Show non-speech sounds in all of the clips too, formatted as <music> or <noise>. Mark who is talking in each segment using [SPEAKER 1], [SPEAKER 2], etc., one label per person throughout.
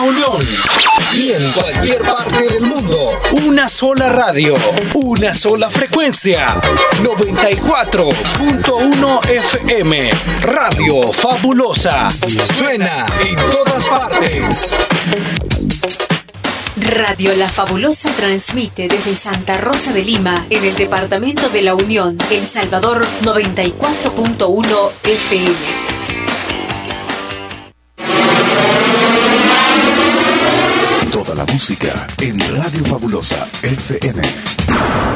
[SPEAKER 1] Unión y en cualquier parte del mundo. Una sola radio, una sola frecuencia. 94.1 FM. Radio Fabulosa. Suena en todas partes.
[SPEAKER 2] Radio La Fabulosa transmite desde Santa Rosa de Lima, en el departamento de La Unión, El Salvador 94.1 FM.
[SPEAKER 3] Música en Radio Fabulosa FM.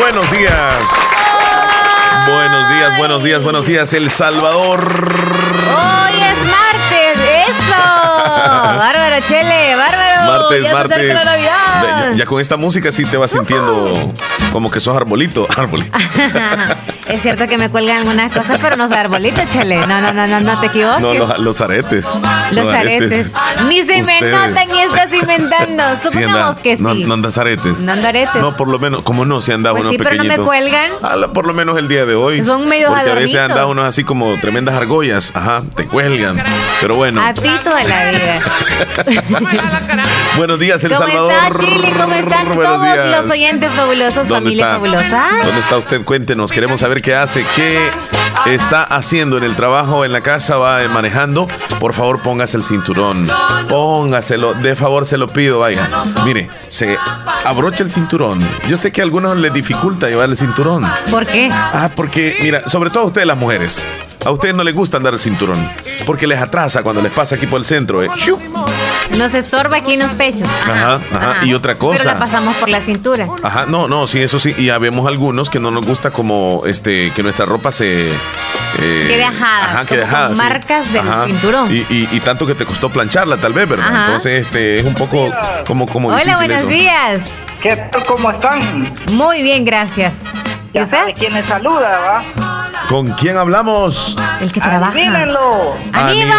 [SPEAKER 4] Buenos días. Buenos días, buenos días, buenos días, El Salvador.
[SPEAKER 5] Hoy. Bárbaro, Chele, bárbaro.
[SPEAKER 4] Martes, martes. Ya, ya, con esta música sí te vas sintiendo como que sos arbolito, <laughs> arbolito. <laughs>
[SPEAKER 5] es cierto que me cuelgan algunas cosas, pero no soy arbolito, Chele. No, no, no, no, no te equivoques.
[SPEAKER 4] No, los, los aretes.
[SPEAKER 5] Los, aretes. Ni se me notan y estás inventando. <laughs> Supongamos que sí.
[SPEAKER 4] No, no, andas aretes.
[SPEAKER 5] No ando aretes.
[SPEAKER 4] No, por lo menos, como no, si andas
[SPEAKER 5] pues
[SPEAKER 4] unos
[SPEAKER 5] sí, pero no me cuelgan.
[SPEAKER 4] Ah, por lo menos el día de hoy.
[SPEAKER 5] Son medio
[SPEAKER 4] Porque
[SPEAKER 5] adornitos.
[SPEAKER 4] a veces andas unos así como tremendas argollas. Ajá, te cuelgan. Pero bueno.
[SPEAKER 5] A ti toda la vida.
[SPEAKER 4] Buenos días, El
[SPEAKER 5] ¿Cómo
[SPEAKER 4] Salvador.
[SPEAKER 5] está Chile? ¿Cómo están
[SPEAKER 4] Buenos
[SPEAKER 5] todos
[SPEAKER 4] días.
[SPEAKER 5] los oyentes fabulosos,
[SPEAKER 4] ¿Dónde
[SPEAKER 5] familia
[SPEAKER 4] está?
[SPEAKER 5] fabulosa?
[SPEAKER 4] ¿Dónde está usted? Cuéntenos. Queremos saber qué hace, qué está haciendo en el trabajo, en la casa, va eh, manejando. Por favor, póngase el cinturón. Póngaselo. De favor, se lo pido. Vaya. Mire, se abrocha el cinturón. Yo sé que a algunos les dificulta llevar el cinturón.
[SPEAKER 5] ¿Por qué?
[SPEAKER 4] Ah, porque, mira, sobre todo a ustedes las mujeres. A ustedes no les gusta andar el cinturón. Porque les atrasa cuando les pasa aquí por el centro. Eh.
[SPEAKER 5] Nos estorba aquí en los pechos.
[SPEAKER 4] Ajá, ajá. Y otra cosa.
[SPEAKER 5] Pero la pasamos por la cintura.
[SPEAKER 4] Ajá, no, no, sí, eso sí. Y ya vemos algunos que no nos gusta como este que nuestra ropa se. eh,
[SPEAKER 5] Quede ajada,
[SPEAKER 4] Ajá, quede ajada. sí.
[SPEAKER 5] marcas del
[SPEAKER 4] Ajá.
[SPEAKER 5] cinturón.
[SPEAKER 4] Y, y- y tanto que te costó plancharla, tal vez, ¿verdad?
[SPEAKER 5] Ajá.
[SPEAKER 4] Entonces, este es un poco como, como
[SPEAKER 5] Hola, buenos
[SPEAKER 4] eso.
[SPEAKER 5] días.
[SPEAKER 6] ¿Qué tal? ¿Cómo están?
[SPEAKER 5] Muy bien, gracias. ¿Y
[SPEAKER 6] Ya
[SPEAKER 5] usted?
[SPEAKER 6] sabe quién les saluda, ¿va?
[SPEAKER 4] ¿Con quién hablamos?
[SPEAKER 5] El que trabaja.
[SPEAKER 6] Adivínenlo.
[SPEAKER 4] Aníbar,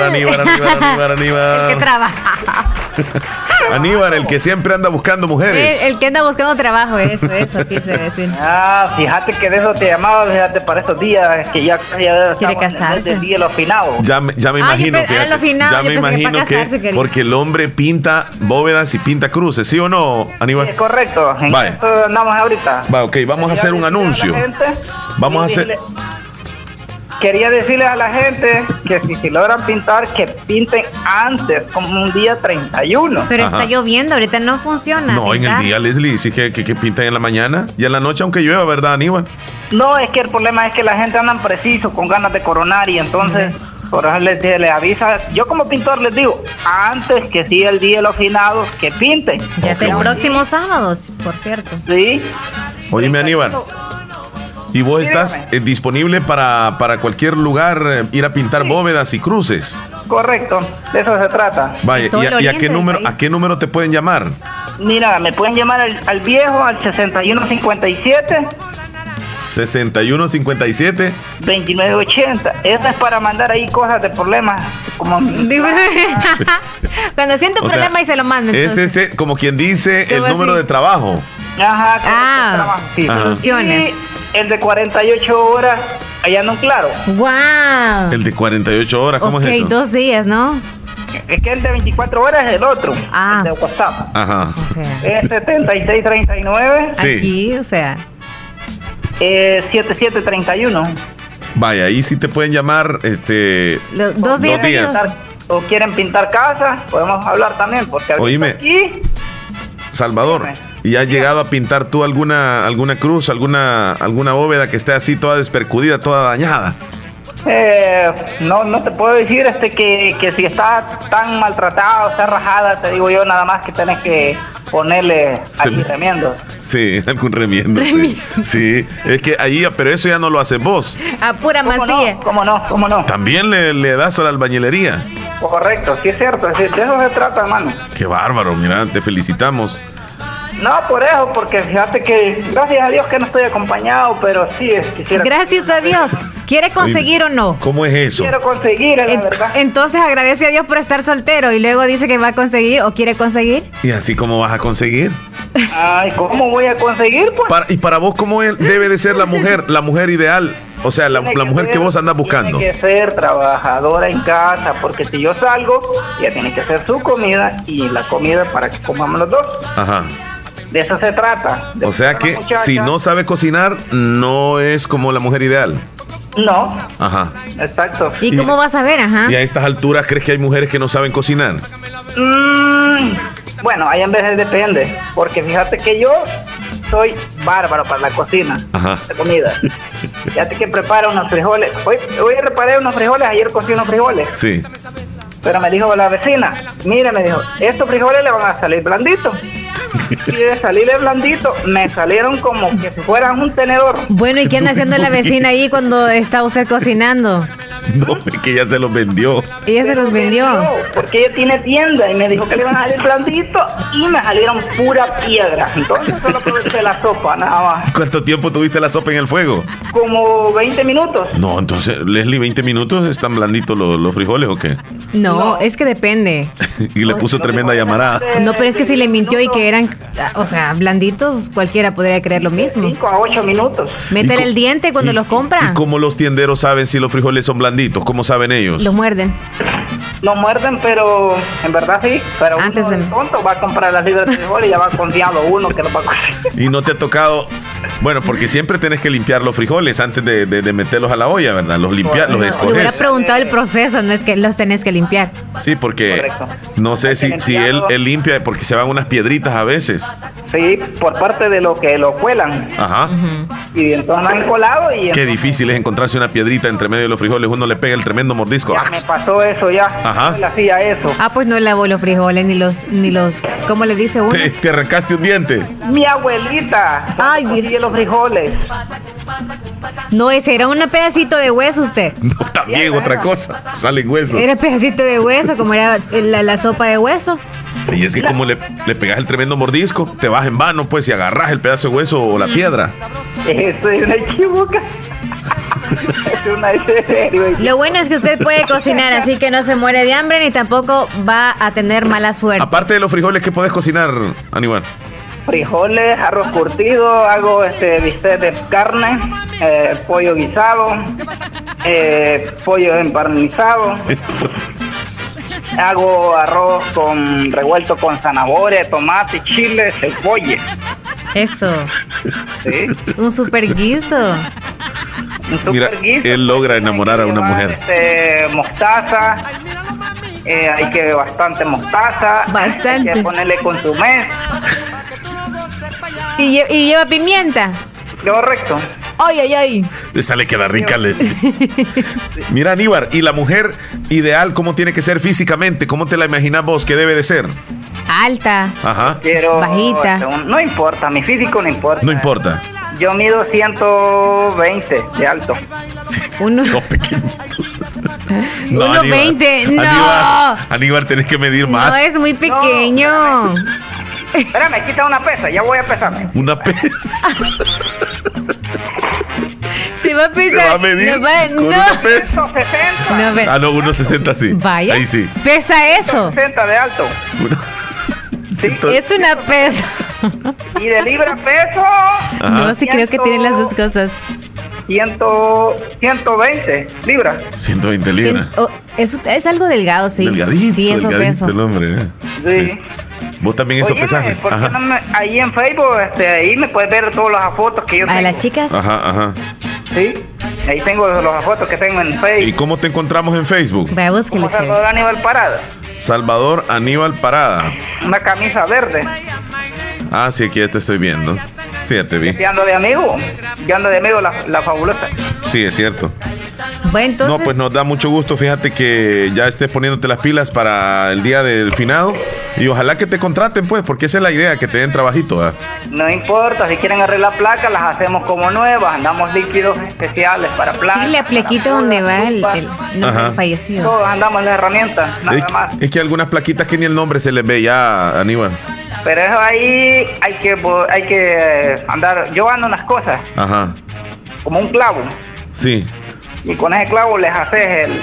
[SPEAKER 4] Aníbar, Aníbar, Aníbar, <laughs> Aníbar, Aníbar.
[SPEAKER 5] El que trabaja. <laughs>
[SPEAKER 4] Aníbar, el que siempre anda buscando mujeres.
[SPEAKER 5] El, el que anda buscando trabajo, eso, eso quise decir.
[SPEAKER 6] Ah, fíjate que de eso te llamaba, fíjate, para estos días, que ya, ya el
[SPEAKER 5] casarse.
[SPEAKER 6] del día de los finados.
[SPEAKER 4] Ya, me- ya me
[SPEAKER 5] Ah,
[SPEAKER 4] imagino,
[SPEAKER 5] ah,
[SPEAKER 4] fíjate, ya
[SPEAKER 5] yo
[SPEAKER 4] me imagino
[SPEAKER 5] para
[SPEAKER 4] que,
[SPEAKER 5] casarse
[SPEAKER 4] porque el hombre pinta bóvedas y pinta cruces, ¿sí o no, Aníbal?
[SPEAKER 6] Es correcto, en
[SPEAKER 4] Vaya.
[SPEAKER 6] esto andamos ahorita.
[SPEAKER 4] Va, ok, vamos a hacer un anuncio.
[SPEAKER 6] gente-
[SPEAKER 4] Vamos a hacer.
[SPEAKER 6] Quería decirles a la gente que si, si logran pintar, que pinten antes, como un día 31.
[SPEAKER 5] Pero
[SPEAKER 4] Ajá.
[SPEAKER 5] está lloviendo, ahorita no funciona.
[SPEAKER 4] No, en el día, Leslie, sí que, que, que pintan en la mañana y en la noche, aunque llueva, ¿verdad, Aníbal?
[SPEAKER 6] No, es que el problema es que la gente anda preciso, con ganas de coronar y entonces, por eso les, les avisa, yo como pintor les digo, antes que siga el día de los finados, que pinten.
[SPEAKER 5] Ya es el
[SPEAKER 4] bueno.
[SPEAKER 5] próximo sábado, por cierto.
[SPEAKER 6] ¿Sí?
[SPEAKER 4] Oíme, Aníbal. ¿Y vos estás eh, disponible para, para cualquier lugar eh, ir a pintar bóvedas y cruces?
[SPEAKER 6] Correcto, de eso se trata.
[SPEAKER 4] Vaya, ¿y, a, y a
[SPEAKER 5] oriente
[SPEAKER 4] qué número, a qué número te pueden llamar?
[SPEAKER 6] Mira, me pueden llamar al, al viejo al 6157
[SPEAKER 4] 6157.
[SPEAKER 6] 2980. Eso es para mandar ahí cosas de problemas. Como <laughs>
[SPEAKER 5] Cuando siente un
[SPEAKER 4] O sea,
[SPEAKER 5] problema y se lo manda.
[SPEAKER 4] Es ese, como quien dice,
[SPEAKER 5] ¿Cómo
[SPEAKER 4] el número
[SPEAKER 5] así?
[SPEAKER 4] de trabajo.
[SPEAKER 6] Ajá,
[SPEAKER 5] Ah,
[SPEAKER 6] trabajo, sí.
[SPEAKER 4] Ajá.
[SPEAKER 5] soluciones.
[SPEAKER 6] Y el de 48 horas, allá no claro.
[SPEAKER 5] ¡Guau!
[SPEAKER 4] El de 48 horas, ¿cómo
[SPEAKER 5] ok,
[SPEAKER 4] es eso?
[SPEAKER 5] dos días, ¿no?
[SPEAKER 6] Es que el de 24 horas es el otro,
[SPEAKER 5] Ah.
[SPEAKER 6] el de WhatsApp.
[SPEAKER 4] Ajá.
[SPEAKER 5] O sea,
[SPEAKER 6] Es 7639
[SPEAKER 4] Sí.
[SPEAKER 5] aquí, o sea.
[SPEAKER 6] eh, 7731.
[SPEAKER 4] Vaya, ahí sí te pueden llamar, este...
[SPEAKER 5] Los, dos días.
[SPEAKER 4] Dos días.
[SPEAKER 5] seguidos.
[SPEAKER 6] O quieren pintar casas, podemos hablar también, porque
[SPEAKER 4] Oíme.
[SPEAKER 6] aquí
[SPEAKER 4] Salvador,
[SPEAKER 6] Dime.
[SPEAKER 4] ¿Y has llegado a pintar tú alguna alguna cruz, alguna alguna bóveda que esté así toda despercudida, toda dañada?
[SPEAKER 6] Eh, no, no te puedo decir este que, que si está tan maltratada o está rajada, te digo yo nada más que tenés que ponerle
[SPEAKER 4] le-
[SPEAKER 6] remiendo.
[SPEAKER 4] Sí, algún remiendo. Sí. <laughs> Sí, es que ahí, pero eso ya no lo haces vos.
[SPEAKER 5] A pura
[SPEAKER 6] ¿Cómo
[SPEAKER 5] masilla.
[SPEAKER 6] no? ¿Cómo no? ¿Cómo no?
[SPEAKER 4] También le, le das a la albañilería.
[SPEAKER 6] Correcto, sí es cierto, de eso se trata, hermano.
[SPEAKER 4] Qué bárbaro, mira, te felicitamos.
[SPEAKER 6] No, por eso, porque fíjate que gracias a Dios que no estoy acompañado, pero sí es, quisiera
[SPEAKER 5] Gracias a Dios. ¿Quiere conseguir o no?
[SPEAKER 4] ¿Cómo es eso?
[SPEAKER 6] quiero conseguir, es la
[SPEAKER 5] En-
[SPEAKER 6] verdad.
[SPEAKER 5] entonces agradece a Dios por estar soltero y luego dice que va a conseguir o quiere conseguir.
[SPEAKER 4] ¿Y así cómo vas a conseguir?
[SPEAKER 6] Ay, ¿cómo voy a conseguir? Pues
[SPEAKER 4] Para- y para vos, ¿cómo es- debe de ser la mujer, la mujer ideal? O sea, la, mujer que
[SPEAKER 6] ser-
[SPEAKER 4] vos andas buscando.
[SPEAKER 6] Tiene que ser trabajadora en casa, porque si yo salgo, ella tiene que hacer su comida y la comida para que comamos los dos.
[SPEAKER 4] Ajá.
[SPEAKER 6] De eso se trata.
[SPEAKER 4] O sea que si no sabe cocinar, no es como la mujer ideal.
[SPEAKER 6] No,
[SPEAKER 4] Ajá.
[SPEAKER 6] exacto.
[SPEAKER 5] ¿Y
[SPEAKER 4] Y-
[SPEAKER 5] cómo vas a ver? Ajá.
[SPEAKER 4] Y a estas alturas, ¿crees que hay mujeres que no saben cocinar?
[SPEAKER 6] Mm, bueno, ahí en veces depende, porque fíjate que yo soy bárbaro para la cocina
[SPEAKER 4] Ajá.
[SPEAKER 6] de comida. <laughs> Fíjate que preparo unos frijoles. Hoy, hoy reparé unos frijoles, ayer cocí unos frijoles.
[SPEAKER 4] Sí.
[SPEAKER 6] Pero me dijo la vecina, mire, me dijo, estos frijoles le van a salir blanditos. <laughs> Y de salirle blandito, me salieron como que si fueran un tenedor.
[SPEAKER 5] Bueno, ¿y qué anda haciendo la vecina ahí cuando está usted cocinando? <laughs>
[SPEAKER 4] No, es que ya se los vendió.
[SPEAKER 5] Ella se los vendió.
[SPEAKER 6] Porque ella tiene tienda y me dijo que le iban a salir blandito y me salieron pura piedra. Entonces solo aproveché la sopa, nada más.
[SPEAKER 4] ¿Cuánto tiempo tuviste la sopa en el fuego?
[SPEAKER 6] Como 20 minutos.
[SPEAKER 4] No, entonces, Leslie, 20 minutos, ¿están blanditos los, los frijoles o qué?
[SPEAKER 5] No,
[SPEAKER 6] No.
[SPEAKER 5] es que depende. <laughs>
[SPEAKER 4] Y le puso tremenda llamarada.
[SPEAKER 5] No, pero es que si le mintió y que eran, o sea, blanditos, cualquiera podría creer lo mismo.
[SPEAKER 6] 5 a 8 minutos.
[SPEAKER 4] Co-
[SPEAKER 5] el diente cuando
[SPEAKER 4] ¿Y-
[SPEAKER 5] los compra.
[SPEAKER 4] ¿Y cómo los tienderos saben si los frijoles son blanditos? ¿Cómo saben ellos?
[SPEAKER 5] Los muerden.
[SPEAKER 6] No muerden, pero en verdad sí. Pero
[SPEAKER 5] Antes
[SPEAKER 6] uno
[SPEAKER 5] de-
[SPEAKER 6] tonto va a comprar las libras de frijoles y ya va confiado uno que los va a comer. <laughs>
[SPEAKER 4] Y no te ha tocado, bueno, porque siempre tenés que limpiar los frijoles antes de, de- de meterlos a la olla, ¿verdad? Los limpiar, los
[SPEAKER 5] Le hubiera
[SPEAKER 4] escoges.
[SPEAKER 5] preguntado el proceso, no es que los tenés que limpiar.
[SPEAKER 4] Sí, porque
[SPEAKER 6] Correcto.
[SPEAKER 4] no sé si, si él, limpia, porque se van unas piedritas a veces.
[SPEAKER 6] Sí, por parte de lo que lo cuelan.
[SPEAKER 4] Ajá.
[SPEAKER 6] Y entonces han colado y
[SPEAKER 4] Qué
[SPEAKER 6] entonces
[SPEAKER 4] difícil es encontrarse una piedrita entre medio de los frijoles. Uno le pega el tremendo mordisco.
[SPEAKER 6] ya
[SPEAKER 4] ¡Ah!
[SPEAKER 6] me pasó eso ya.
[SPEAKER 4] Ajá.
[SPEAKER 6] Él hacía eso.
[SPEAKER 5] Ah, pues no lavó los frijoles, ni los, ni los, ¿cómo le dice uno?
[SPEAKER 4] Te, te arrancaste un diente.
[SPEAKER 6] Mi abuelita.
[SPEAKER 5] Ay, Dios.
[SPEAKER 6] los frijoles.
[SPEAKER 5] No, ese era un pedacito de hueso usted. <laughs>
[SPEAKER 4] No, también
[SPEAKER 6] Ya,
[SPEAKER 4] otra cosa. Salen huesos.
[SPEAKER 5] Era pedacito de hueso, como era la, la sopa de hueso.
[SPEAKER 4] Y es que como le, le pegas el tremendo mordisco, te vas en vano, pues, y agarras el pedazo de hueso o la piedra.
[SPEAKER 6] Eso es una equivoca. <laughs>
[SPEAKER 5] Lo bueno es que usted puede cocinar, así que no se muere de hambre ni tampoco va a tener mala suerte.
[SPEAKER 4] Aparte de los frijoles, ¿qué puedes cocinar, Aníbal?
[SPEAKER 6] Frijoles, arroz curtido, hago este bistec de carne, eh, pollo guisado, eh, pollo empanizado. Hago arroz con revuelto con zanahoria, tomate, chile, cebolla.
[SPEAKER 5] Eso,
[SPEAKER 6] ¿sí?
[SPEAKER 5] un super guiso.
[SPEAKER 6] Un super
[SPEAKER 4] Mira,
[SPEAKER 6] guiso.
[SPEAKER 4] él logra enamorar a una mujer.
[SPEAKER 6] Este, mostaza. eh, hay que bastante mostaza.
[SPEAKER 5] Bastante.
[SPEAKER 6] Hay que ponerle consumé.
[SPEAKER 5] ¿Y, lle- y lleva pimienta.
[SPEAKER 6] Correcto.
[SPEAKER 5] Ay, ay, ay.
[SPEAKER 4] Esa le queda rica, Leslie. Mira, Aníbal, ¿y la mujer ideal cómo tiene que ser físicamente? ¿Cómo te la imaginas vos que debe de ser?
[SPEAKER 5] Alta.
[SPEAKER 4] Ajá.
[SPEAKER 6] Quiero.
[SPEAKER 5] Bajita.
[SPEAKER 6] este, un- no importa, mi físico no importa.
[SPEAKER 4] No importa.
[SPEAKER 6] Yo mido 120 de alto.
[SPEAKER 5] Uno.
[SPEAKER 4] Sos <laughs> pequeñito.
[SPEAKER 5] Uno veinte, no.
[SPEAKER 4] Aníbal, Aníbal, tenés que medir más.
[SPEAKER 5] No es muy pequeño.
[SPEAKER 6] Espérame, quita una pesa, ya voy a pesarme.
[SPEAKER 4] Una pez. <laughs>
[SPEAKER 5] Se va a
[SPEAKER 4] Se
[SPEAKER 5] pesar.
[SPEAKER 4] va a medir
[SPEAKER 5] No, va-
[SPEAKER 4] con
[SPEAKER 5] no.
[SPEAKER 4] una pez.
[SPEAKER 6] 160.
[SPEAKER 5] No, ve-
[SPEAKER 4] Ah, no, 1.60 sí.
[SPEAKER 5] Vaya.
[SPEAKER 4] Ahí sí.
[SPEAKER 5] Pesa eso.
[SPEAKER 6] 160 de alto.
[SPEAKER 4] Uno-
[SPEAKER 5] Es una pesa.
[SPEAKER 6] Y de libra peso.
[SPEAKER 4] Ajá.
[SPEAKER 5] No, sí creo que tienen las dos cosas.
[SPEAKER 6] 100, 120 libras.
[SPEAKER 4] 120 libras.
[SPEAKER 5] Cien- oh, eso es algo delgado, sí.
[SPEAKER 4] Delgadito,
[SPEAKER 5] Sí, eso
[SPEAKER 4] delgadito
[SPEAKER 5] peso.
[SPEAKER 4] el hombre. eh.
[SPEAKER 6] Sí.
[SPEAKER 4] Vos también eso pesaje.
[SPEAKER 6] ¿por qué
[SPEAKER 4] Ajá.
[SPEAKER 6] no me- ahí en Facebook, este, ahí me puedes ver todas las fotos que yo
[SPEAKER 5] A
[SPEAKER 6] tengo.
[SPEAKER 5] las chicas.
[SPEAKER 4] Ajá, ajá.
[SPEAKER 6] Sí, ahí tengo las fotos que tengo en
[SPEAKER 4] ¿Y
[SPEAKER 6] Facebook.
[SPEAKER 4] cómo te encontramos en Facebook?
[SPEAKER 5] Vaya, búsquele,
[SPEAKER 6] Como
[SPEAKER 5] chévere.
[SPEAKER 6] Salvador Aníbal Parada.
[SPEAKER 4] Salvador Aníbal Parada.
[SPEAKER 6] Una camisa verde.
[SPEAKER 4] Ah, sí, aquí ya te estoy viendo. Sí, ya te vi.
[SPEAKER 6] Y ando de amigo. Yo ando de amigo la, la fabulosa.
[SPEAKER 4] Sí, es cierto.
[SPEAKER 5] Bueno, entonces.
[SPEAKER 4] No, pues nos da mucho gusto. Fíjate que ya estés poniéndote las pilas para el día del finado. Y ojalá que te contraten, pues, porque esa es la idea, que te den trabajito. ¿verdad?
[SPEAKER 6] No importa, si quieren arreglar placas, las hacemos como nuevas. Andamos líquidos especiales para placas.
[SPEAKER 5] Sí, le apliquito
[SPEAKER 6] para
[SPEAKER 5] donde va el, nombre fallecido.
[SPEAKER 6] Todos andamos en la herramienta, nada
[SPEAKER 4] Es,
[SPEAKER 6] más.
[SPEAKER 4] es que algunas plaquitas que ni el nombre se les ve ya, Aníbal.
[SPEAKER 6] Pero eso ahí hay que, hay que andar. Yo ando unas cosas,
[SPEAKER 4] Ajá.
[SPEAKER 6] como un clavo.
[SPEAKER 4] Sí.
[SPEAKER 6] Y con ese clavo les haces el,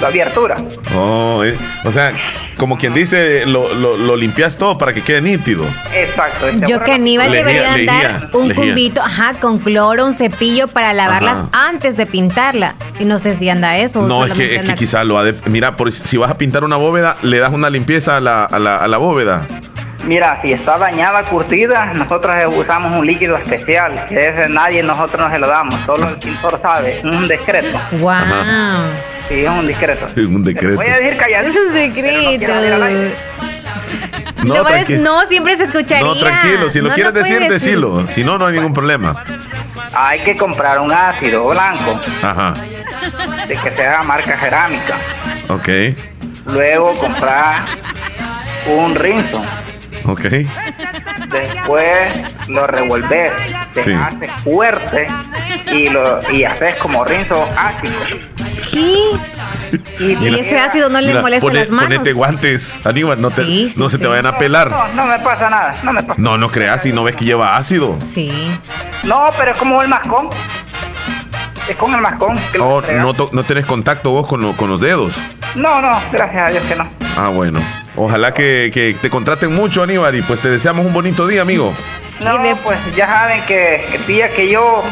[SPEAKER 6] la abertura.
[SPEAKER 4] Oh, eh, o sea, como quien dice, lo, lo, lo limpias todo para que quede nítido.
[SPEAKER 6] Exacto. este,
[SPEAKER 5] Yo que Aníbal
[SPEAKER 4] Lejía,
[SPEAKER 5] debería andar
[SPEAKER 4] lejía,
[SPEAKER 5] un
[SPEAKER 4] lejía.
[SPEAKER 5] cumbito, ajá, con cloro, un cepillo para lavarlas
[SPEAKER 4] Ajá.
[SPEAKER 5] antes de pintarla. Y no sé si anda eso. o
[SPEAKER 4] No, es que, es que
[SPEAKER 5] anda-
[SPEAKER 4] quizá lo ha de... Mira, por, si vas a pintar una bóveda, le das una limpieza a la, a la, a la bóveda.
[SPEAKER 6] Mira, si está dañada, curtida, nosotros usamos un líquido especial, que ese nadie nosotros no se lo damos, solo el pintor sabe, es un discreto.
[SPEAKER 5] Wow.
[SPEAKER 4] Ajá.
[SPEAKER 6] Sí, es un discreto.
[SPEAKER 4] Es un decreto.
[SPEAKER 6] Voy a decir calladito.
[SPEAKER 5] Es un
[SPEAKER 6] no
[SPEAKER 5] secreto.
[SPEAKER 4] No,
[SPEAKER 5] dec- no, siempre se escucharía.
[SPEAKER 4] No, tranquilo, si lo
[SPEAKER 5] No,
[SPEAKER 4] quieres
[SPEAKER 5] no
[SPEAKER 4] decir, decilo. Si no, no hay ningún problema.
[SPEAKER 6] Hay que comprar un ácido blanco,
[SPEAKER 4] Ajá.
[SPEAKER 6] de que sea marca cerámica.
[SPEAKER 4] Ok.
[SPEAKER 6] Luego comprar un rinzo.
[SPEAKER 4] Ok.
[SPEAKER 6] Después lo revolves, te
[SPEAKER 4] Sí.
[SPEAKER 6] haces fuerte y lo y haces como rinzo ácido.
[SPEAKER 5] ¿Qué?
[SPEAKER 6] Y,
[SPEAKER 5] Y ese ácido no le
[SPEAKER 4] Mira,
[SPEAKER 5] molesta
[SPEAKER 4] pone-
[SPEAKER 5] las manos.
[SPEAKER 4] Ponete guantes, Aníbal, no, te,
[SPEAKER 5] Sí, sí,
[SPEAKER 4] no se
[SPEAKER 5] sí.
[SPEAKER 4] te vayan a pelar.
[SPEAKER 6] No, no me pasa nada, no me pasa.
[SPEAKER 4] No, no creas, si no ves que lleva ácido.
[SPEAKER 5] Sí.
[SPEAKER 6] No, pero es como el mascón. Es con el mascón. que
[SPEAKER 4] Oh, no, to- no tenés contacto vos con, lo- con los dedos.
[SPEAKER 6] no, no, gracias a Dios que no.
[SPEAKER 4] Ah, bueno. Ojalá que, que te contraten mucho, Aníbal, y pues te deseamos un bonito día, amigo.
[SPEAKER 6] No,
[SPEAKER 5] Y de-
[SPEAKER 6] pues ya saben que el día que yo